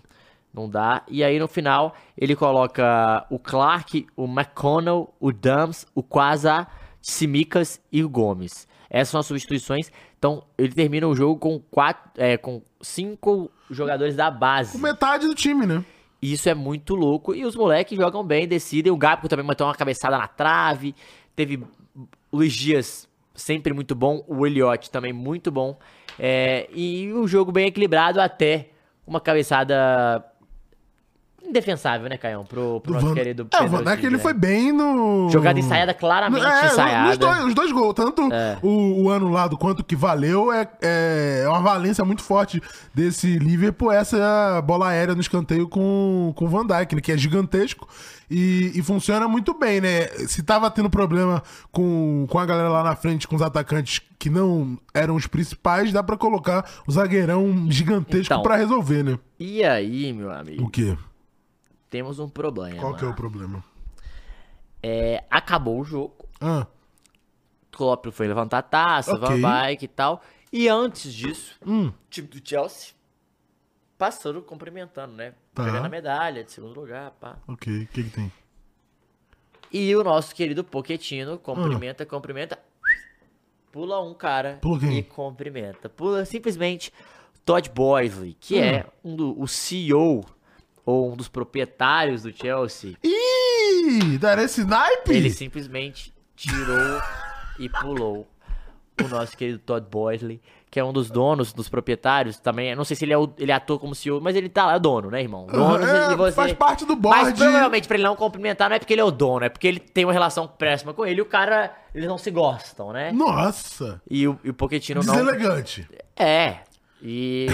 Não dá. E aí no final ele coloca o Clark, o McConnell, o Dams, o Quasar, Simicas e o Gomes. Essas são as substituições. Então ele termina o jogo com quatro, é, com cinco jogadores da base. Com metade do time, né? E Isso é muito louco. E os moleques jogam bem, decidem. O Gabco também meteu uma cabeçada na trave. Teve o Luiz Dias, sempre muito bom. O Elliott também muito bom. É, e um jogo bem equilibrado até uma cabeçada indefensável, né, Caião? Pro, pro nosso Van... querido É, o Pedro Van Dijk ele né? foi bem no. Jogada ensaiada, claramente É, ensaiada. Os dois, os dois gols, tanto É. o, o anulado quanto o que valeu, é, é uma valência muito forte desse Liverpool, essa bola aérea no escanteio com, com o Van Dijk, né, que é gigantesco e, e funciona muito bem, né? Se tava tendo problema com, com a galera lá na frente, com os atacantes que não eram os principais, dá pra colocar o zagueirão gigantesco Então. pra resolver, né? E aí, meu amigo, O quê? Temos um problema. Qual que é o problema? É, acabou o jogo. Ah, Klopp foi levantar a taça, Ok. Van Dijk e tal. E antes disso, hum, o time do Chelsea passando cumprimentando, né? Tá. Pegando a medalha de segundo lugar, pá. ok. O que que tem? E o nosso querido Pochettino cumprimenta, cumprimenta, pula um cara Pula e cumprimenta. Pula simplesmente Todd Boysley, que é Hum. um do, o CEO ou um dos proprietários do Chelsea. Ih, dará esse naipe? Ele simplesmente tirou e pulou o nosso querido Todd Boysley, que é um dos donos, dos proprietários também. Não sei se ele, é o, ele atua como CEO, mas ele tá lá, é dono, né, irmão? Dono, É, você... faz parte do Mas board. provavelmente pra ele não cumprimentar não é porque ele é o dono, é porque ele tem uma relação péssima com ele e o cara, eles não se gostam, né? Nossa! E o, e o Pochettino não... Deselegante. É, e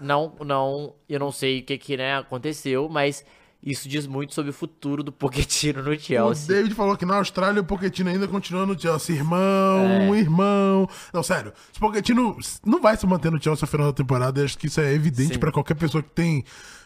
não, não, eu não sei o que que, né, aconteceu, mas isso diz muito sobre o futuro do Pochettino no O Chelsea. David falou que na Austrália o Pochettino ainda continua no Chelsea. Irmão, É. irmão. Não, sério. Se o Pochettino não vai se manter no Chelsea no final da temporada, acho que isso é evidente pra qualquer pessoa que tem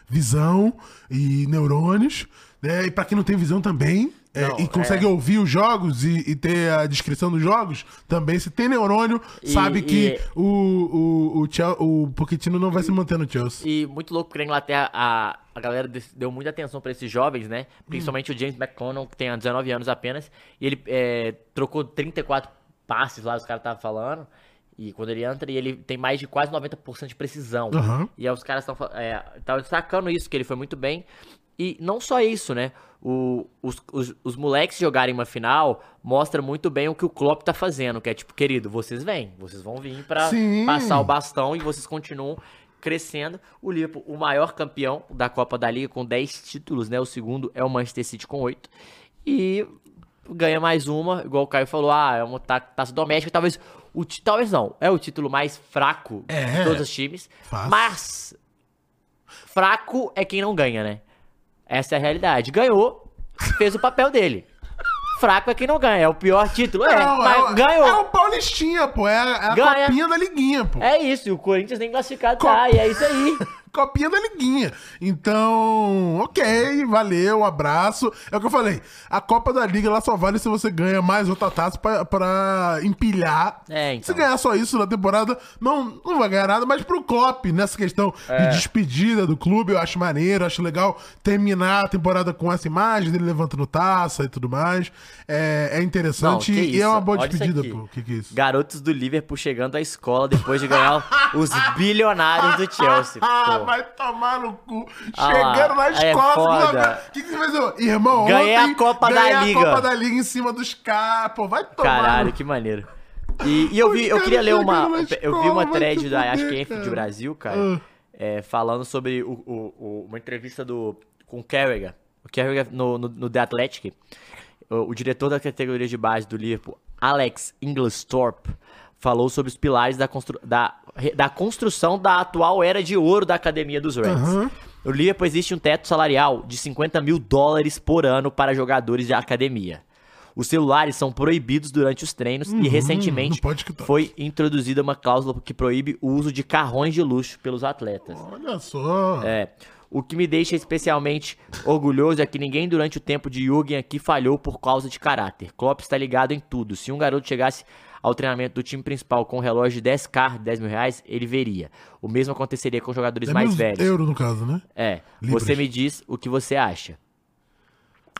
visão e neurônios. Né? E pra quem não tem visão também. É, Não, e consegue é. ouvir os jogos e, e ter a descrição dos jogos, também, se tem neurônio, E- sabe que e- o, o, o, Chel- o Pochettino não vai se manter no Chelsea. E muito louco porque na Inglaterra a, a galera deu muita atenção pra esses jovens, né? Principalmente o James McConnell, que tem 19 anos apenas. E ele é, trocou 34 passes lá, os caras estavam falando. E quando ele entra, e ele tem mais de quase 90% de precisão. Aham. E aí os caras estão é, destacando isso, que ele foi muito bem. E não só isso, né? O- os, os, os moleques jogarem uma final mostra muito bem o que o Klopp tá fazendo, que é tipo, querido, vocês vêm, vocês vão vir pra Sim. passar o bastão e vocês continuam crescendo. O Liverpool, o maior campeão da Copa da Liga, com 10 títulos, né? O segundo é o Manchester City com 8. E ganha mais uma, igual o Caio falou, ah, é uma ta- taça doméstica, talvez o talvez não, é o título mais fraco É. de todos os times, Fácil. mas fraco é quem não ganha, né? Essa é a realidade. Ganhou, fez o papel dele. Fraco é quem não ganha, é o pior título, é, Não, mas é, ganhou. É o Paulistinha, pô. É a, é a Ganha. copinha da liguinha, pô. É isso, e o Corinthians nem classificado Co- tá, e é isso aí. Copinha da liguinha. Então, ok, valeu, um abraço. É o que eu falei. A Copa da Liga ela só vale se você ganha mais outra taça pra, pra empilhar. É, então. Se ganhar só isso na temporada, não, não vai ganhar nada. Mas pro Klopp, nessa questão É. de despedida do clube, eu acho maneiro, acho legal terminar a temporada com essa imagem dele levantando taça e tudo mais. É, é interessante Não, e é uma boa olha despedida, pô. O que, que é isso? Garotos do Liverpool chegando à escola depois de ganhar os bilionários do Chelsea. Pô. Vai tomar no cu. Ah Chegando na escola. O que, que você fez? Irmão, Ganhei a ontem Copa da ganhei Liga. a Copa da Liga em cima dos caras. Pô, vai tomar. Caralho, que maneiro. E, e eu vi, eu queria ler uma. na Eu vi escola, uma thread da acho que é de. Brasil, cara. Ah. é, falando sobre o, o- o- uma entrevista do, com o Carragher. O Carragher no, no, no The Athletic. O, o diretor da categoria de base do Liverpool, Alex Inglesthorpe, falou sobre os pilares da, constru, da, da construção da atual era de ouro da academia dos Reds. Aham. No Liverpool existe um teto salarial de 50 mil dólares por ano para jogadores de academia. Os celulares são proibidos durante os treinos e recentemente Uhum, podcast. foi introduzida uma cláusula que proíbe o uso de carrões de luxo pelos atletas. Olha só. É. O que me deixa especialmente orgulhoso é que ninguém durante o tempo de Jürgen aqui falhou por causa de caráter. Klopp está ligado em tudo. Se um garoto chegasse ao treinamento do time principal com um relógio de 10k, 10 mil reais, ele veria. O mesmo aconteceria com jogadores é mais velhos. euro, no caso, né? É. Libras. Você me diz o que você acha.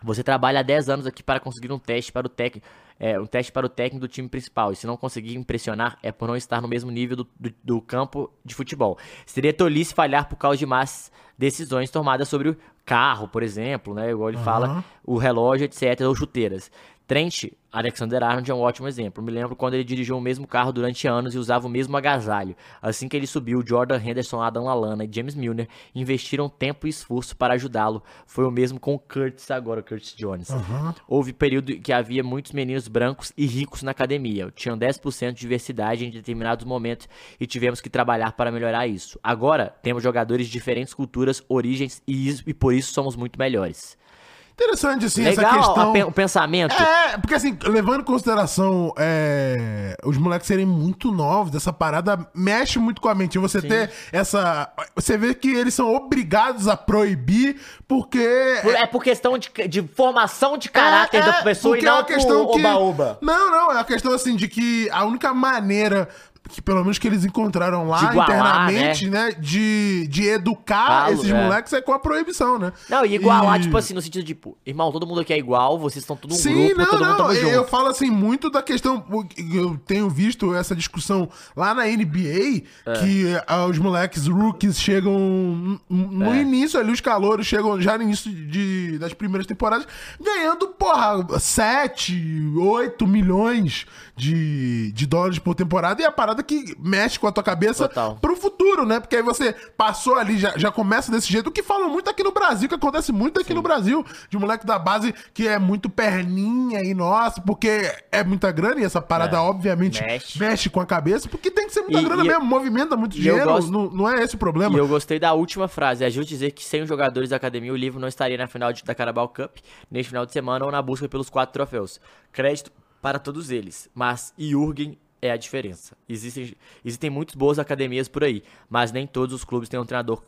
Você trabalha há 10 anos aqui para conseguir um teste para o técnico, é, um teste para o técnico do time principal. E se não conseguir impressionar, é por não estar no mesmo nível do, do, do campo de futebol. Seria tolice falhar por causa de más decisões tomadas sobre o carro, por exemplo, né? Igual ele fala, o relógio, etc., ou chuteiras. Trent Alexander-Arnold é um ótimo exemplo. Me lembro quando ele dirigiu o mesmo carro durante anos e usava o mesmo agasalho. Assim que ele subiu, Jordan Henderson, Adam Lallana e James Milner investiram tempo e esforço para ajudá-lo. Foi o mesmo com o Curtis agora, Curtis Jones. Houve período que havia muitos meninos brancos e ricos na academia. Tinham 10% de diversidade em determinados momentos e tivemos que trabalhar para melhorar isso. Agora, temos jogadores de diferentes culturas, origens e, e por isso somos muito melhores. Interessante, assim, Legal essa questão. pe- o pensamento. É, porque assim, levando em consideração é, os moleques serem muito novos, essa parada mexe muito com a mente. Você ter essa. Você vê que eles são obrigados a proibir, porque. Por- É por questão de, de formação de caráter da pessoa e é não uma questão por que- oba-oba. Não, não, é a questão assim de que a única maneira que pelo menos que eles encontraram lá igualar, internamente, né, de, de educar Falo, esses é. moleques é com a proibição, né? Não, e igualar, E- tipo assim, no sentido de, tipo, irmão, todo mundo aqui é igual, vocês estão tudo um Sim, grupo, não, todo mundo não. Eu, junto. falo assim muito da questão. Eu tenho visto essa discussão lá na NBA, É. que ah, os moleques rookies chegam no É. início ali, os calouros chegam já no início de, das primeiras temporadas, ganhando, porra, 7, 8 milhões de, de dólares por temporada. E a parada que mexe com a tua cabeça Total. pro futuro, né? Porque aí você passou ali, já, já começa desse jeito. O que falam muito aqui no Brasil, que acontece muito aqui no Brasil, de moleque da base que é muito perninha e nossa, porque é muita grana e essa parada, É, obviamente, mexe. mexe. com a cabeça, porque tem que ser muita E- grana e- mesmo, movimenta muito eu dinheiro, gosto- não, não é esse o problema. E eu gostei da última frase. É justo dizer que sem os jogadores da academia, o livro não estaria na final de- da Carabao Cup, neste final de semana ou na busca pelos quatro troféus. Crédito para todos eles. Mas Jürgen é a diferença. Existem, existem muitas boas academias por aí, mas nem todos os clubes têm um treinador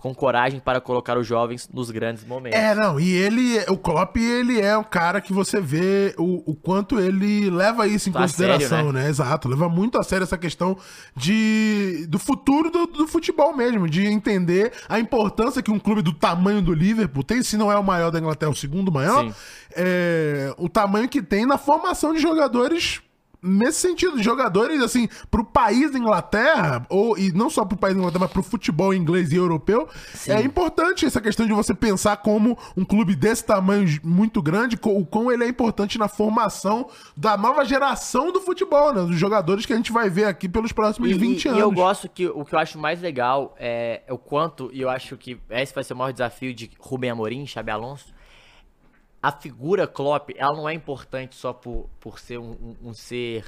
com coragem para colocar os jovens nos grandes momentos. É, não, e ele, o Klopp, ele é um cara que você vê o, o quanto ele leva isso em A consideração, sério, né? Exato, leva muito a sério essa questão de, do futuro do, do futebol mesmo, de entender a importância que um clube do tamanho do Liverpool tem, se não é o maior da Inglaterra, o segundo maior, é, o tamanho que tem na formação de jogadores nesse sentido, jogadores, assim, pro país da Inglaterra, ou, e não só pro país da Inglaterra, mas pro futebol inglês e europeu, é importante essa questão de você pensar como um clube desse tamanho muito grande, o quão ele é importante na formação da nova geração do futebol, né? Dos jogadores que a gente vai ver aqui pelos próximos E, 20 e- anos. e eu gosto que o que eu acho mais legal é o quanto, e eu acho que esse vai ser o maior desafio de Rubem Amorim, Xabi Alonso. A figura Klopp, ela não é importante só por, por ser um, um- um ser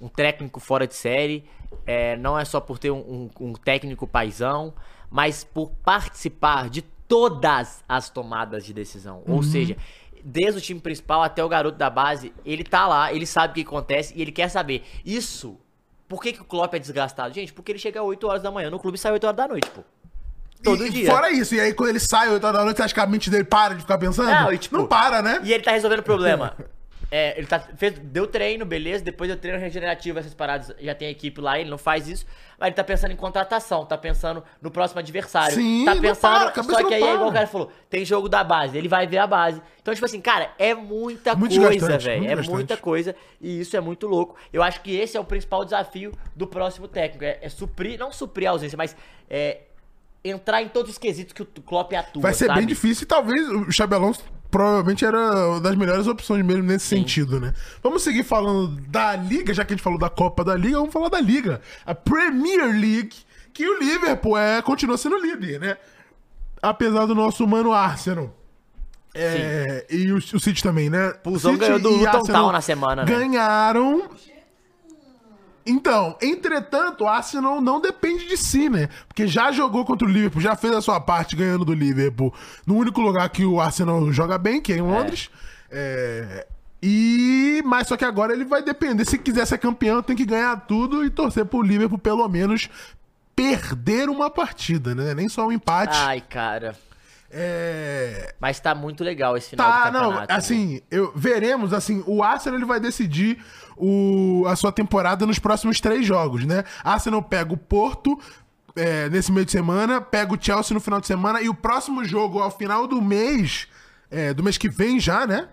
um técnico fora de série, é, não é só por ter um, um- um técnico paisão, mas por participar de todas as tomadas de decisão. Ou seja, desde o time principal até o garoto da base, ele tá lá, ele sabe o que acontece e ele quer saber. Isso, por que, que o Klopp é desgastado? Gente, porque ele chega às 8 horas da manhã no clube e sai 8 horas da noite, pô. Todo E- dia. Fora isso, e aí quando ele sai 8 horas da noite, você acha que a mente dele para de ficar pensando? Não, e, tipo, não para, né? E ele tá resolvendo o problema. É, ele tá, fez, deu treino, beleza, depois deu treino regenerativo, essas paradas, já tem equipe lá, ele não faz isso, mas ele tá pensando em contratação, tá pensando no próximo adversário. Sim, tá pensando, para, só que aí é igual para. o cara falou, tem jogo da base, ele vai ver a base. Então, tipo assim, cara, é muita Muito coisa, velho, é muita coisa, e isso é muito louco. Eu acho que esse é o principal desafio do próximo técnico, é, é suprir, não suprir a ausência, mas é entrar em todos os quesitos que o Klopp atua, Vai ser sabe? bem difícil e talvez o Alonso provavelmente era uma das melhores opções mesmo nesse sentido, né? Vamos seguir falando da Liga, já que a gente falou da Copa da Liga, vamos falar da Liga. A Premier League, que o Liverpool é, continua sendo líder, né? Apesar do nosso mano Arsenal. É, e o, o City também, né? Pulsão City ganhou do e Luton Town na semana, né? Ganharam então, entretanto, o Arsenal não depende de si, né? Porque já jogou contra o Liverpool, já fez a sua parte ganhando do Liverpool no único lugar que o Arsenal joga bem, que é em Londres. É, E. Mas só que agora ele vai depender. Se quiser ser campeão, tem que ganhar tudo e torcer pro Liverpool, pelo menos, perder uma partida, né? Nem só um empate. Ai, cara. É. Mas tá muito legal esse final Tá, do não, campeonato. viu? assim, eu, veremos, assim, o Arsenal ele vai decidir o, a sua temporada nos próximos três jogos, né? Arsenal pega o Porto é, nesse meio de semana, pega o Chelsea no final de semana e o próximo jogo, ao final do mês, é, do mês que vem já, né?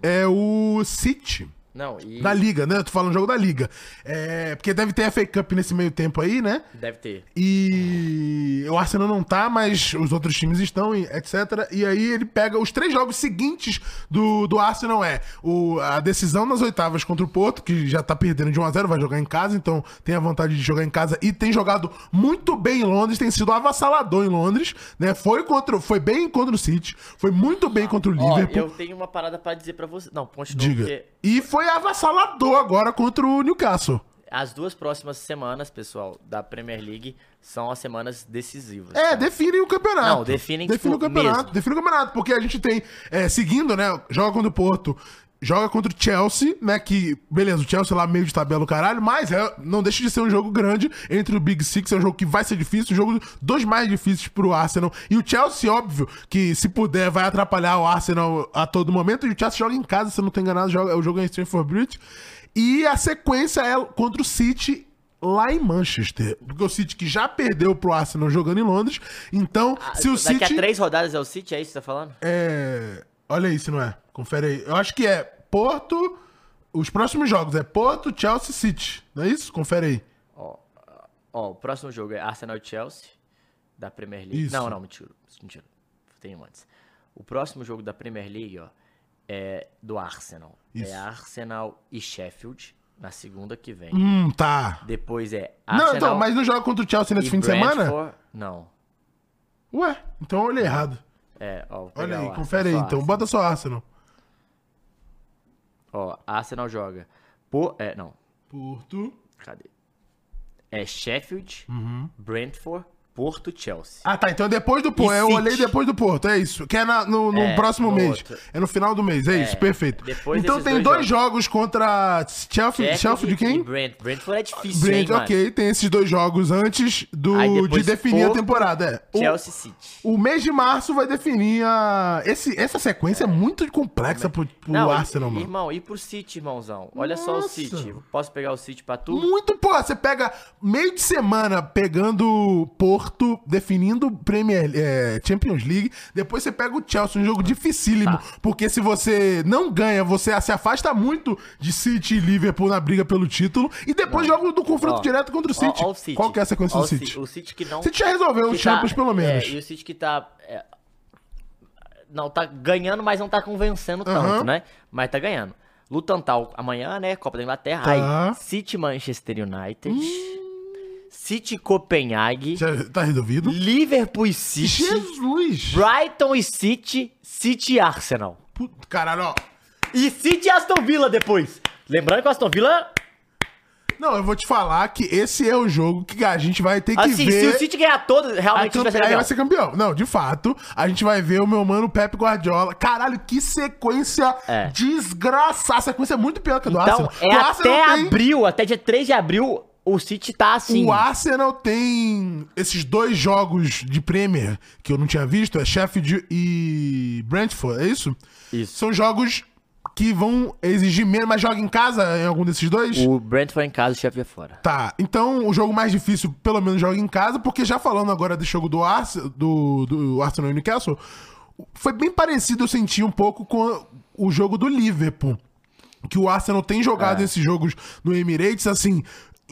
É o City. Não, e Da Liga, né? Eu tô falando jogo da Liga. É, porque deve ter a FA Cup nesse meio tempo aí, né? deve ter. E o Arsenal não tá, mas os outros times estão, etc. E aí ele pega os três jogos seguintes do, do Arsenal é o, a decisão nas oitavas contra o Porto, que já tá perdendo de 1 a 0 vai jogar em casa, então tem a vontade de jogar em casa e tem jogado muito bem em Londres, tem sido avassalador em Londres, né? Foi contra, foi bem contra o City, foi muito bem contra o Ó, Liverpool. eu tenho uma parada pra dizer pra você. Não, continua, Diga. porque E foi avassalador agora contra o Newcastle. as duas próximas semanas, pessoal, da Premier League são as semanas decisivas. É, tá? definem o campeonato. Não, definem, define tipo, o campeonato. mesmo. Define o campeonato, porque a gente tem, é, seguindo, né, joga contra o Porto, joga contra o Chelsea, né, que, beleza, o Chelsea lá meio de tabela o caralho, mas é, não deixa de ser um jogo grande entre o Big Six, é um jogo que vai ser difícil, um jogo dos mais difíceis pro Arsenal. E o Chelsea, óbvio, que se puder vai atrapalhar o Arsenal a todo momento, e o Chelsea joga em casa, se não tô enganado, joga, o jogo é em Stamford Bridge. E a sequência é contra o City lá em Manchester. Porque o City que já perdeu pro Arsenal jogando em Londres. Então, Ah, se o Daqui City. a três rodadas é o City, é isso que você tá falando? É. Olha aí se não é. Confere aí. Eu acho que é Porto. Os próximos jogos é Porto, Chelsea City. Não é isso? Confere aí. Ó, ó, o próximo jogo é Arsenal e Chelsea, da Premier League. Isso. Não, não, mentira. Mentira. Tem um antes. O próximo jogo da Premier League, ó, é do Arsenal. Isso. É Arsenal e Sheffield, na segunda que vem. Hum, tá. Depois é Não, Arsenal então, mas não joga contra o Chelsea nesse fim de semana? Não. Ué, então eu olhei errado. É, ó, Olha aí, confere aí então. Arsenal. Bota só Arsenal. Ó, Arsenal joga. Por, é, não. Porto. Cadê? É Sheffield, Uhum. Brentford, Porto, Chelsea. Ah, tá. Então é depois do Porto. E Eu City. olhei depois do Porto. É isso. Que é na- no, no É, próximo no mês. outro. É no final do mês. É, isso. Perfeito. depois então desses tem dois dois jogos, contra Chelsea, Chelsea de e quem? Brent. Brentford é difícil, Brent, hein, mano? ok. Tem esses dois jogos antes do, Aí de depois definir a Porto, temporada. É. O- Chelsea City. O mês de março vai definir a. Esse, essa sequência é, muito complexa pro, pro Não, Arsenal, e- mano. Irmão, e pro City, irmãozão? Olha só o Nossa. City. Posso pegar o City pra tu? Muito, pô, você pega meio de semana pegando Porto, definindo Premier, é, Champions League, depois você pega o Chelsea, um jogo dificílimo, Tá. porque se você não ganha, você se afasta muito de City e Liverpool na briga pelo título, e depois joga do confronto Ó, direto contra o ó, City. ó o City. Qual que é a sequência Ó do o City? Ci- O City que não... City já resolveu que os Champions, tá- pelo menos. É, e o City que tá... é, não, tá ganhando, mas não tá convencendo tanto, né? Mas tá ganhando. Luton tal amanhã, né? Copa da Inglaterra. Tá. Aí, City Manchester United. City Copenhague. Já tá resolvido. Liverpool e City. Jesus! Brighton e City. City Arsenal. Puta, Caralho, ó. E City e Aston Villa depois. Lembrando que o Aston Villa... Não, eu vou te falar que esse é o jogo que a gente vai ter que Assim, ver. se o City ganhar todo, realmente vai ser campe- aí vai ser campeão. Não, de fato, a gente vai ver o meu mano Pepe Guardiola. Caralho, que sequência É. desgraçada. A sequência é muito pior que a do Então, Arsenal. é Arsenal até tem- abril, até dia 3 de abril, o City tá assim. O Arsenal tem esses dois jogos de Premier que eu não tinha visto, é Sheffield e Brentford, é isso? Isso. São jogos que vão exigir menos, mas joga em casa em algum desses dois? O Brentford em casa, o Sheffield é fora. Tá, então o jogo mais difícil, pelo menos, joga em casa, porque já falando agora desse jogo do, Arse, do, do Arsenal e Newcastle, foi bem parecido, eu senti um pouco com o jogo do Liverpool. Que o Arsenal tem jogado É. esses jogos no Emirates, assim,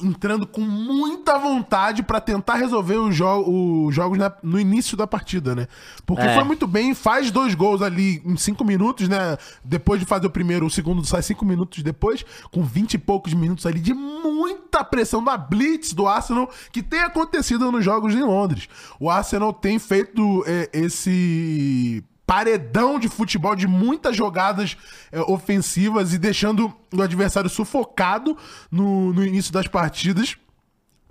entrando com muita vontade pra tentar resolver os, jo os jogos na- no início da partida, né? Porque É. foi muito bem, faz dois gols ali em cinco minutos, né? Depois de fazer o primeiro, o segundo sai cinco minutos depois, com vinte e poucos minutos ali de muita pressão da blitz do Arsenal, que tem acontecido nos jogos em Londres. O Arsenal tem feito é, esse paredão de futebol de muitas jogadas é, ofensivas e deixando o adversário sufocado no, no início das partidas.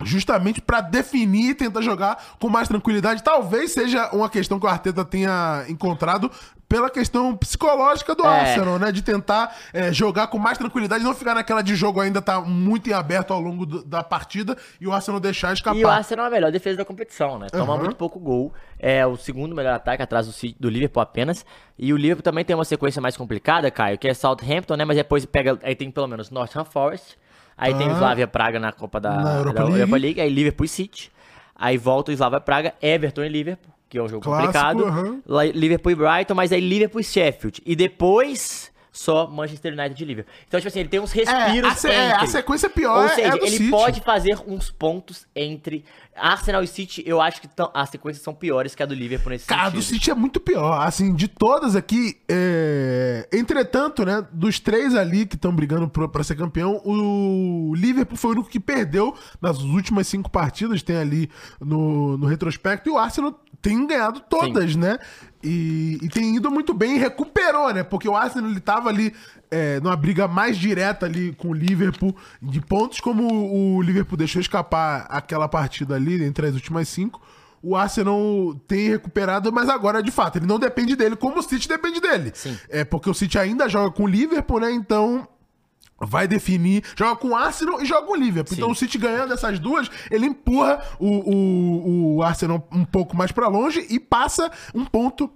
Justamente pra definir e tentar jogar com mais tranquilidade. Talvez seja uma questão que o Arteta tenha encontrado pela questão psicológica do É. Arsenal, né? De tentar é, jogar com mais tranquilidade, não ficar naquela de jogo ainda tá muito em aberto ao longo do- da partida e o Arsenal deixar escapar. E o Arsenal é a melhor defesa da competição, né? Toma Aham. muito pouco gol. É o segundo melhor ataque atrás do, do Liverpool apenas. E o Liverpool também tem uma sequência mais complicada, Caio, que é Southampton, né? Mas depois pega. Aí tem pelo menos Northam Forest. Aí tem o Ah. Slavia Praga na Copa da, Na Europa da League. Europa League. Aí Liverpool e City. Aí volta o Slavia Praga, Everton e Liverpool, que é um jogo Clássico, complicado. Liverpool e Brighton, mas aí Liverpool e Sheffield. E depois só Manchester United e Liverpool. Então, tipo assim, ele tem uns É, respiros a, se- é, a entre. sequência pior Ou é- seja, é ele City. pode fazer uns pontos entre Arsenal e City. Eu acho que tão- as sequências são piores que a do Liverpool nesse Cara, sentido. do City é muito pior. Assim, de todas aqui, é... entretanto, né, dos três ali que estão brigando pra ser campeão, o Liverpool foi o único que perdeu nas últimas cinco partidas, tem ali no, no retrospecto, e o Arsenal tem ganhado todas, né? E, e tem ido muito bem e recuperou, né? Porque o Arsenal ele tava ali é, numa briga mais direta ali com o Liverpool de pontos, como o Liverpool deixou escapar aquela partida ali entre as últimas cinco. O Arsenal tem recuperado, mas agora, de fato, ele não depende dele, como o City depende dele. Sim. É porque o City ainda joga com o Liverpool, né? Então vai definir. Joga com o Arsenal e joga com o Liverpool. Então o City ganhando essas duas, ele empurra o, o, o Arsenal um pouco mais pra longe e passa um ponto.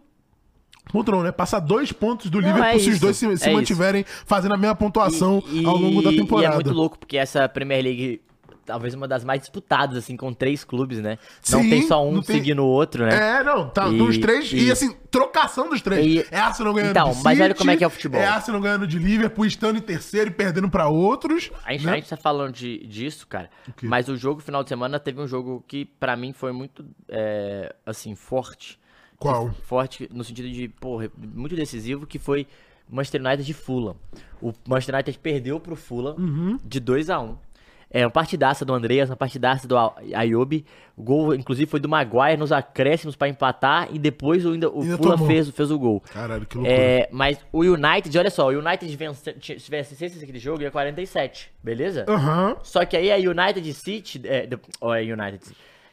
Ponto não, né? Passa dois pontos do Liverpool é se os isso, dois se, se é mantiverem fazendo a mesma pontuação ao longo da E temporada. é muito louco, porque essa Premier League, talvez uma das mais disputadas, assim, com três clubes, né? Não Sim, tem só um não tem- seguindo o outro, né? É, não, tá, E- dos três, e, e- assim, trocação dos três. E- é Arsenal ganhando Então, de mas olha como é que é o futebol. É Arsenal ganhando de Liverpool, estando em terceiro e perdendo pra outros. A gente, né? a gente tá falando de, disso, cara. Mas o jogo final de semana teve um jogo que, pra mim, foi muito, é, assim, forte. Qual? Forte no sentido de, porra, muito decisivo, que foi Manchester United de Fulham. O Manchester United perdeu pro Fulham Uhum. de 2 a 1 É uma partidaça do Andreas, uma partidaça do Ayobi. O gol, inclusive, foi do Maguire nos acréscimos pra empatar e depois o, o Ainda Fulham tomou. fez, fez o gol. Caralho, que loucura. É, mas o United, olha só, o United vence, se tivesse vencesse aquele jogo, ia 47, beleza? Aham. Só que aí a United City, é, ó, é United,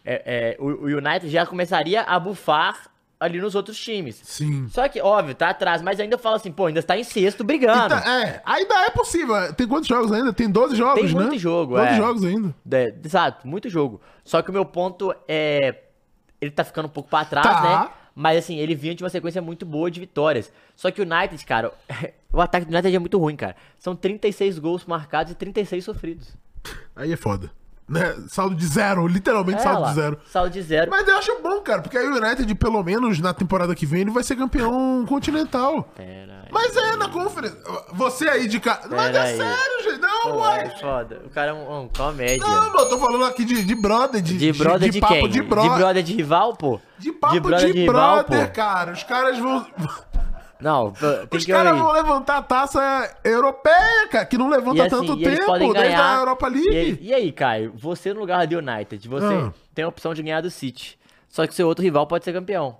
é, é, o, o United já começaria a bufar ali nos outros times. Sim. Só que, óbvio, tá atrás, mas ainda fala assim, pô, ainda está em sexto brigando. Então, é, ainda é possível. Tem quantos jogos ainda? Tem 12 jogos, Tem né? muito jogo, 12 é. jogos ainda. É, exato, muito jogo. Só que o meu ponto é. Ele tá ficando um pouco pra trás, Tá. né? Mas assim, ele vinha de uma sequência muito boa de vitórias. Só que o United, cara, o ataque do United é muito ruim, cara. São 36 gols marcados e 36 sofridos. Aí é foda. Né? Saldo de zero, literalmente É, saldo lá, de zero. Saldo de zero. Mas eu acho bom, cara, porque aí o United, pelo menos na temporada que vem, ele vai ser campeão continental. Pera aí. Mas é na conferência. Você aí de casa. Mas é aí. sério, gente. Não, Pô, uai. é foda. O cara é um, um comédia. Não, mano, eu tô falando aqui de, de brother, de, de brother de, papo quem? de brother. De brother de rival, pô? De papo de brother brother, rival, pô? cara. Os caras vão. Não, tem Os que caras vão levantar a taça europeia, cara, que não levanta E assim, tanto e tempo desde a Europa E, League. aí- e aí, Caio? Você no lugar do United, você Ah. tem a opção de ganhar do City. Só que seu outro rival pode ser campeão.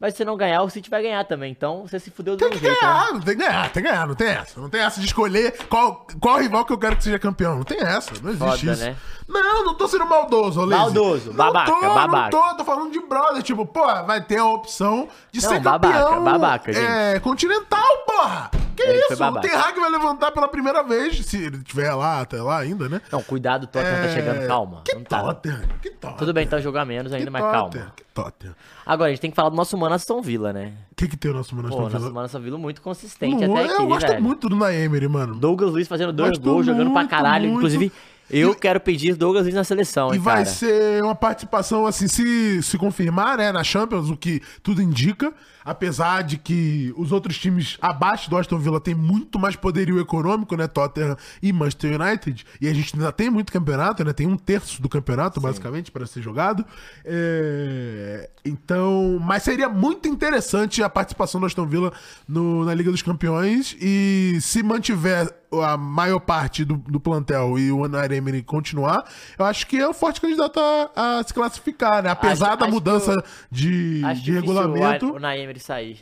Mas se você não ganhar, o City vai ganhar também. Então você se fudeu do Tem que jeito, né? ganhar, tem que ganhar, tem que ganhar, não tem essa. Não tem essa de escolher qual, qual rival que eu quero que seja campeão. Não tem essa, não existe Foda, isso. né? Não, não tô sendo maldoso, Olese. Maldoso, Não babaca, tô, babaca. Não tô, tô falando de brother, tipo, pô, vai ter a opção de Não, ser babaca, campeão babaca, gente. é, continental, porra. Que Ele isso? O. Ten Hag vai levantar pela primeira vez, se ele estiver lá, até lá ainda, né? Não, cuidado, o Tottenham tá chegando, calma. Que não tá. Tottenham, que Tottenham. Tudo bem, tá jogando menos que ainda, mas Tottenham, calma. Que Tottenham. Agora, a gente tem que falar do nosso mano Aston Villa, né? O que que tem o nosso Mano Aston nosso Villa? mano Aston Villa muito consistente Não, até aqui, Eu gosto velho. muito do Naemery, mano. Douglas Luiz fazendo dois Gosto gols, jogando pra caralho. muito. Inclusive, eu E- quero pedir Douglas Luiz na seleção, E hein, vai cara. ser uma participação, assim, se, se confirmar, né, na Champions, o que tudo indica. Apesar de que os outros times abaixo do Aston Villa têm muito mais poderio econômico, né? Tottenham e Manchester United. E a gente ainda tem muito campeonato, né? Tem um terço do campeonato, basicamente, para ser jogado. É, Então, mas seria muito interessante a participação do Aston Villa no- na Liga dos Campeões. E se mantiver a maior parte do, do plantel e o Emery continuar, eu acho que é um forte candidato a, a se classificar, né? Apesar Acho- da acho mudança que de, de regulamento. O, o sair.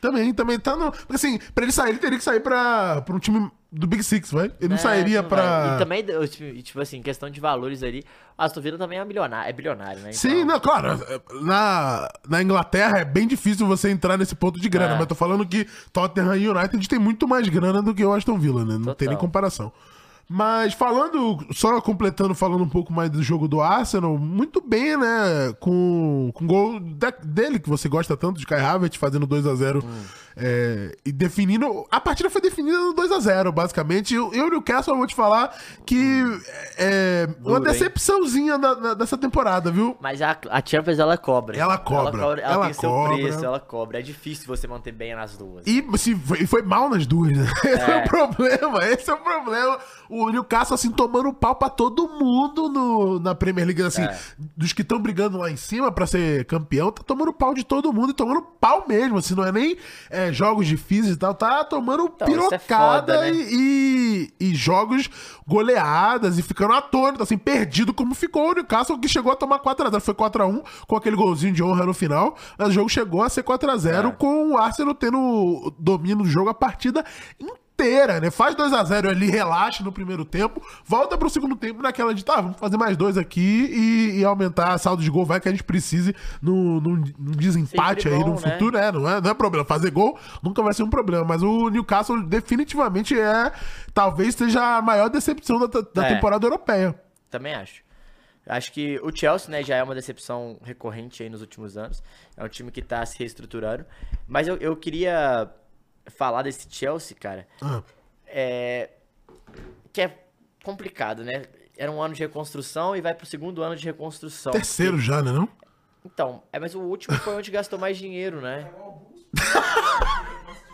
Também, também tá no. Porque assim, pra ele sair, ele teria que sair pra, pra um time do Big Six, vai? Ele não É, sairia não pra. vai. E também, eu, tipo, assim, questão de valores ali, o Aston Villa também é bilionário, é bilionário né? Sim, Então- não, claro. Na, na Inglaterra é bem difícil você entrar nesse ponto de grana, É. mas tô falando que Tottenham e United tem muito mais grana do que o Aston Villa, né? Não tem Total. nem comparação. Mas falando, só completando, falando um pouco mais do jogo do Arsenal, muito bem, né? Com, com o gol da- dele, que você gosta tanto, de Kai Havertz, fazendo 2 a 0 Hum. É, e definindo. A partida foi definida no 2x0, basicamente. Eu e o Newcastle, eu vou te falar que é uma Duro, hein? decepçãozinha da- da- dessa temporada, viu? Mas a, a Champions, ela cobra. Ela cobra, Ela, ela ela tem cobra. seu preço, ela cobra. É difícil você manter bem nas duas. E se foi, foi mal nas duas, né? Esse é o problema, esse é o problema. O Newcastle, assim, tomando pau pra todo mundo no, na Premier League, assim, É. dos que estão brigando lá em cima pra ser campeão, tá tomando pau de todo mundo e tomando pau mesmo, assim, não é nem é, jogos difíceis e tal, tá tomando Então, é pirocada foda, né? e, e, jogos goleadas e ficando atônito, assim, perdido como ficou o Newcastle, que chegou a tomar 4x0. Foi 4x1 com aquele golzinho de honra no final, mas o jogo chegou a ser 4x0 É. com o Arsenal tendo domínio do jogo a partida inteira, né? Faz 2x0 ali, relaxa no primeiro tempo, volta pro segundo tempo naquela de, tá, vamos fazer mais dois aqui e, e aumentar a saldo de gol, vai que a gente precise num desempate Sempre aí bom, no né? futuro, né? Não é, não é problema. Fazer gol nunca vai ser um problema, mas o Newcastle definitivamente é, talvez seja a maior decepção da, da É. temporada europeia. Também acho. Acho que o Chelsea, né, já é uma decepção recorrente aí nos últimos anos. É um time que tá se reestruturando. Mas eu, eu queria falar desse Chelsea, cara. Ah. É, que é complicado, né? Era um ano de reconstrução e vai pro segundo ano de reconstrução. Terceiro já, né? Não? Então, é, mas o último foi onde gastou mais dinheiro, né?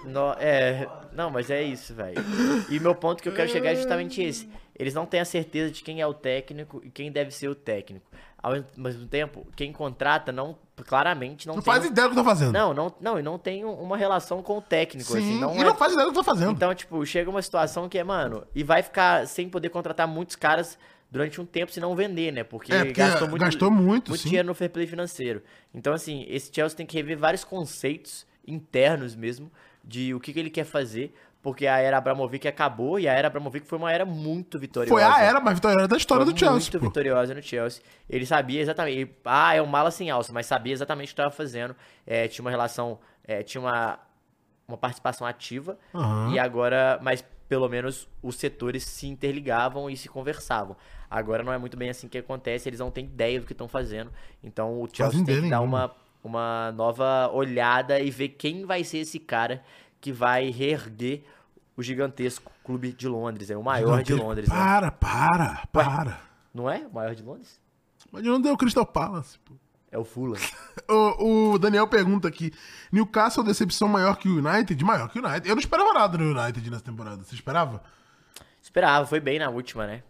No- é, não, mas é isso, velho. E meu ponto que eu quero chegar é justamente esse. Eles não têm a certeza de quem é o técnico e quem deve ser o técnico. Ao mesmo tempo, quem contrata não claramente não, Não tem faz um- ideia do que tá fazendo. Não, não, não, e não tem um- uma relação com o técnico, Sim, assim, não e é- não faz ideia do que tá fazendo. então, tipo, chega uma situação que é, mano, e vai ficar sem poder contratar muitos caras durante um tempo se não vender, né? Porque, É, porque gastou muito, gastou muito, sim. dinheiro no fair play financeiro. Então, assim, esse Chelsea tem que rever vários conceitos internos mesmo de o que, que ele quer fazer, porque a era Abramovic acabou e a era Abramovic foi uma era muito vitoriosa. Foi a era mais vitoriosa da história Foi do Chelsea. muito pô. vitoriosa no Chelsea. Ele sabia exatamente. ele- ah, é um mala sem alça, mas sabia exatamente o que estava fazendo. É, tinha uma relação. é, tinha uma, uma participação ativa. Aham. E agora. Mas pelo menos os setores se interligavam e se conversavam. Agora não é muito bem assim que acontece. Eles não têm ideia do que estão fazendo. Então o Chelsea Fazem tem que dar nenhuma. uma, uma nova olhada e ver quem vai ser esse cara que vai reerguer o gigantesco clube de Londres. É o maior de Gigantesco. Londres. né? Para, para, para. Não é o maior de Londres? Mas não deu o Crystal Palace, pô. É o Fulham. O, o Daniel pergunta aqui: Newcastle decepção maior que o United? Maior que o United. Eu não esperava nada no United nessa temporada. Você esperava? Esperava, foi bem na última, né?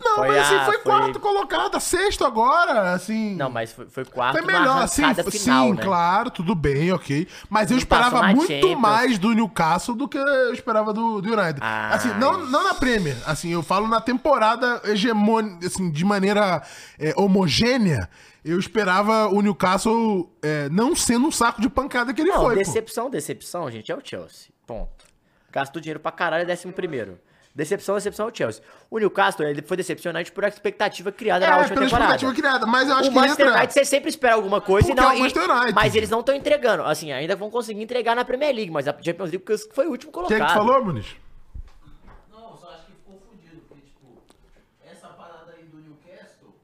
Não, Foi mas assim, a- foi, foi- quarto colocado, sexto agora, assim. Não, mas foi, foi quarto Foi melhor, assim, f- final, sim, né? claro, tudo bem, ok. Mas eu esperava muito Champions. mais do Newcastle do que eu esperava do, do United. Ah, assim, não, não na Premier, assim, eu falo na temporada hegemônica, assim, de maneira é, homogênea, eu esperava o Newcastle é, não sendo um saco de pancada que ele Não, foi, pô. decepção, decepção, gente, é o Chelsea. Ponto. Gastou dinheiro pra caralho, é décimo primeiro. Decepção, decepção é o Chelsea. O Newcastle, ele foi decepcionante por a expectativa criada na É, última pela temporada. expectativa criada, mas eu acho o que Manchester entra... United, você sempre espera alguma coisa e Porque não... é e-. Mas eles não estão entregando. Assim, ainda vão conseguir entregar na Premier League, mas a Champions League foi o último Quem colocado. é que falou, Muniz? Não, só acho que ficou fudido, porque, tipo, essa parada aí do Newcastle.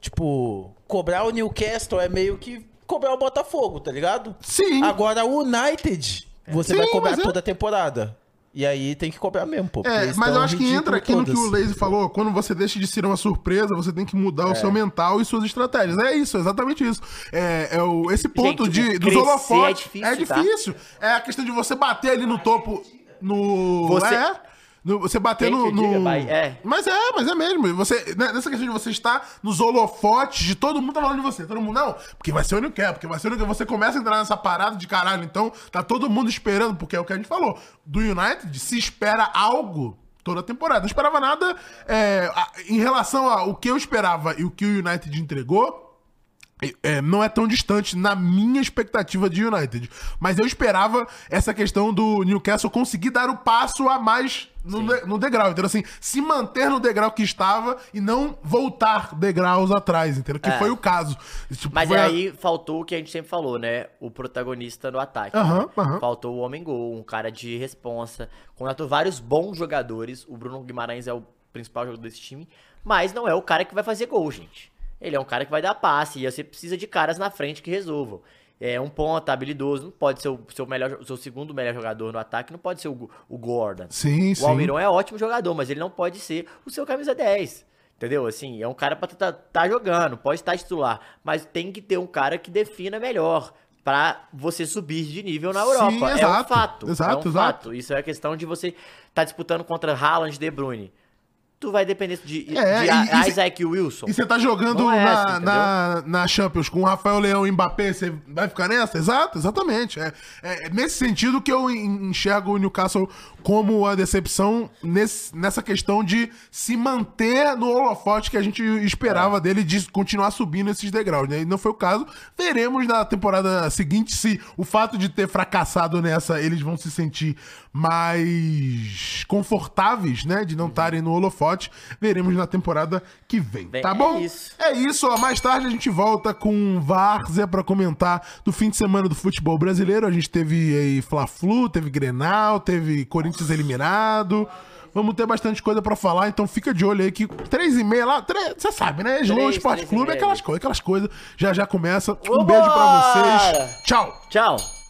Tipo, cobrar o Newcastle é meio que cobrar o Botafogo, tá ligado? Sim. Agora o United, você Sim, vai cobrar é- toda a temporada. E aí tem que cobrar mesmo, pô. É, mas eu acho que entra aqui no que o. Lazy falou. Quando você deixa de ser uma surpresa, você tem que mudar o seu mental e suas estratégias. É isso, é exatamente isso. É, é o, esse ponto Gente, de, dos crescer holofotes. é difícil, tá? difícil. É a questão de você bater ali no topo. No. Você- É. no- você bater no. que diga, no- vai, é. Mas é, mas é mesmo. Você, né, nessa questão de você estar nos holofotes de todo mundo tá falando de você. Todo mundo, não, porque vai ser o Newcastle, porque vai ser o Newcastle. Você começa a entrar nessa parada de caralho. Então, tá todo mundo esperando, porque é o que a gente falou. Do United, se espera algo toda a temporada. Não esperava nada é, em relação ao que eu esperava e o que o United entregou. É, não é tão distante na minha expectativa de United. Mas eu esperava essa questão do Newcastle conseguir dar o passo a mais no, de- no degrau, entendeu? Assim, se manter no degrau que estava e não voltar degraus atrás, entendeu? Que É. foi o caso. Tipo, Mas a- aí faltou o que a gente sempre falou, né? O protagonista no ataque. Né? aham. Faltou o homem-gol, um cara de responsa. Contratou vários bons jogadores. O Bruno Guimarães é o principal jogador desse time. Mas não é o cara que vai fazer gol, gente. Ele é um cara que vai dar passe. E você precisa de caras na frente que resolvam. é um ponta habilidoso, não pode ser o seu, melhor, o seu segundo melhor jogador no ataque, não pode ser o, o Gordon. Sim, o sim. Almiron é ótimo jogador, mas ele não pode ser o seu camisa 10. Entendeu? Assim, é um cara pra estar tá, tá jogando, pode estar titular, mas tem que ter um cara que defina melhor pra você subir de nível na Europa. Sim, é um exato, fato. exato, é um exato. fato. Isso é a questão de você estar tá disputando contra Haaland, De Bruyne. Tu vai depender de, É, de e- A- e Isaac Wilson. E você tá jogando é na, essa, na, na Champions com o Rafael Leão e Mbappé, você vai ficar nessa? Exato, exatamente. É, é nesse sentido que eu en- enxergo o Newcastle como a decepção nesse- nessa questão de se manter no holofote que a gente esperava dele de continuar subindo esses degraus, né? E não foi o caso. Veremos na temporada seguinte se o fato de ter fracassado nessa eles vão se sentir mais confortáveis, né? De não estarem no holofote. Veremos na temporada que vem. Bem, tá é bom? isso. É isso, ó. Mais tarde a gente volta com Várzea pra comentar do fim de semana do futebol brasileiro. A gente teve aí Fla-Flu, teve Grenal, teve Corinthians eliminado. Vamos ter bastante coisa pra falar, então fica de olho aí que três e meia lá, três- você sabe, né? Slow Esporte Clube, aquelas coisas, aquelas coisas. Já já começa. Um beijo pra vocês. Tchau. Tchau.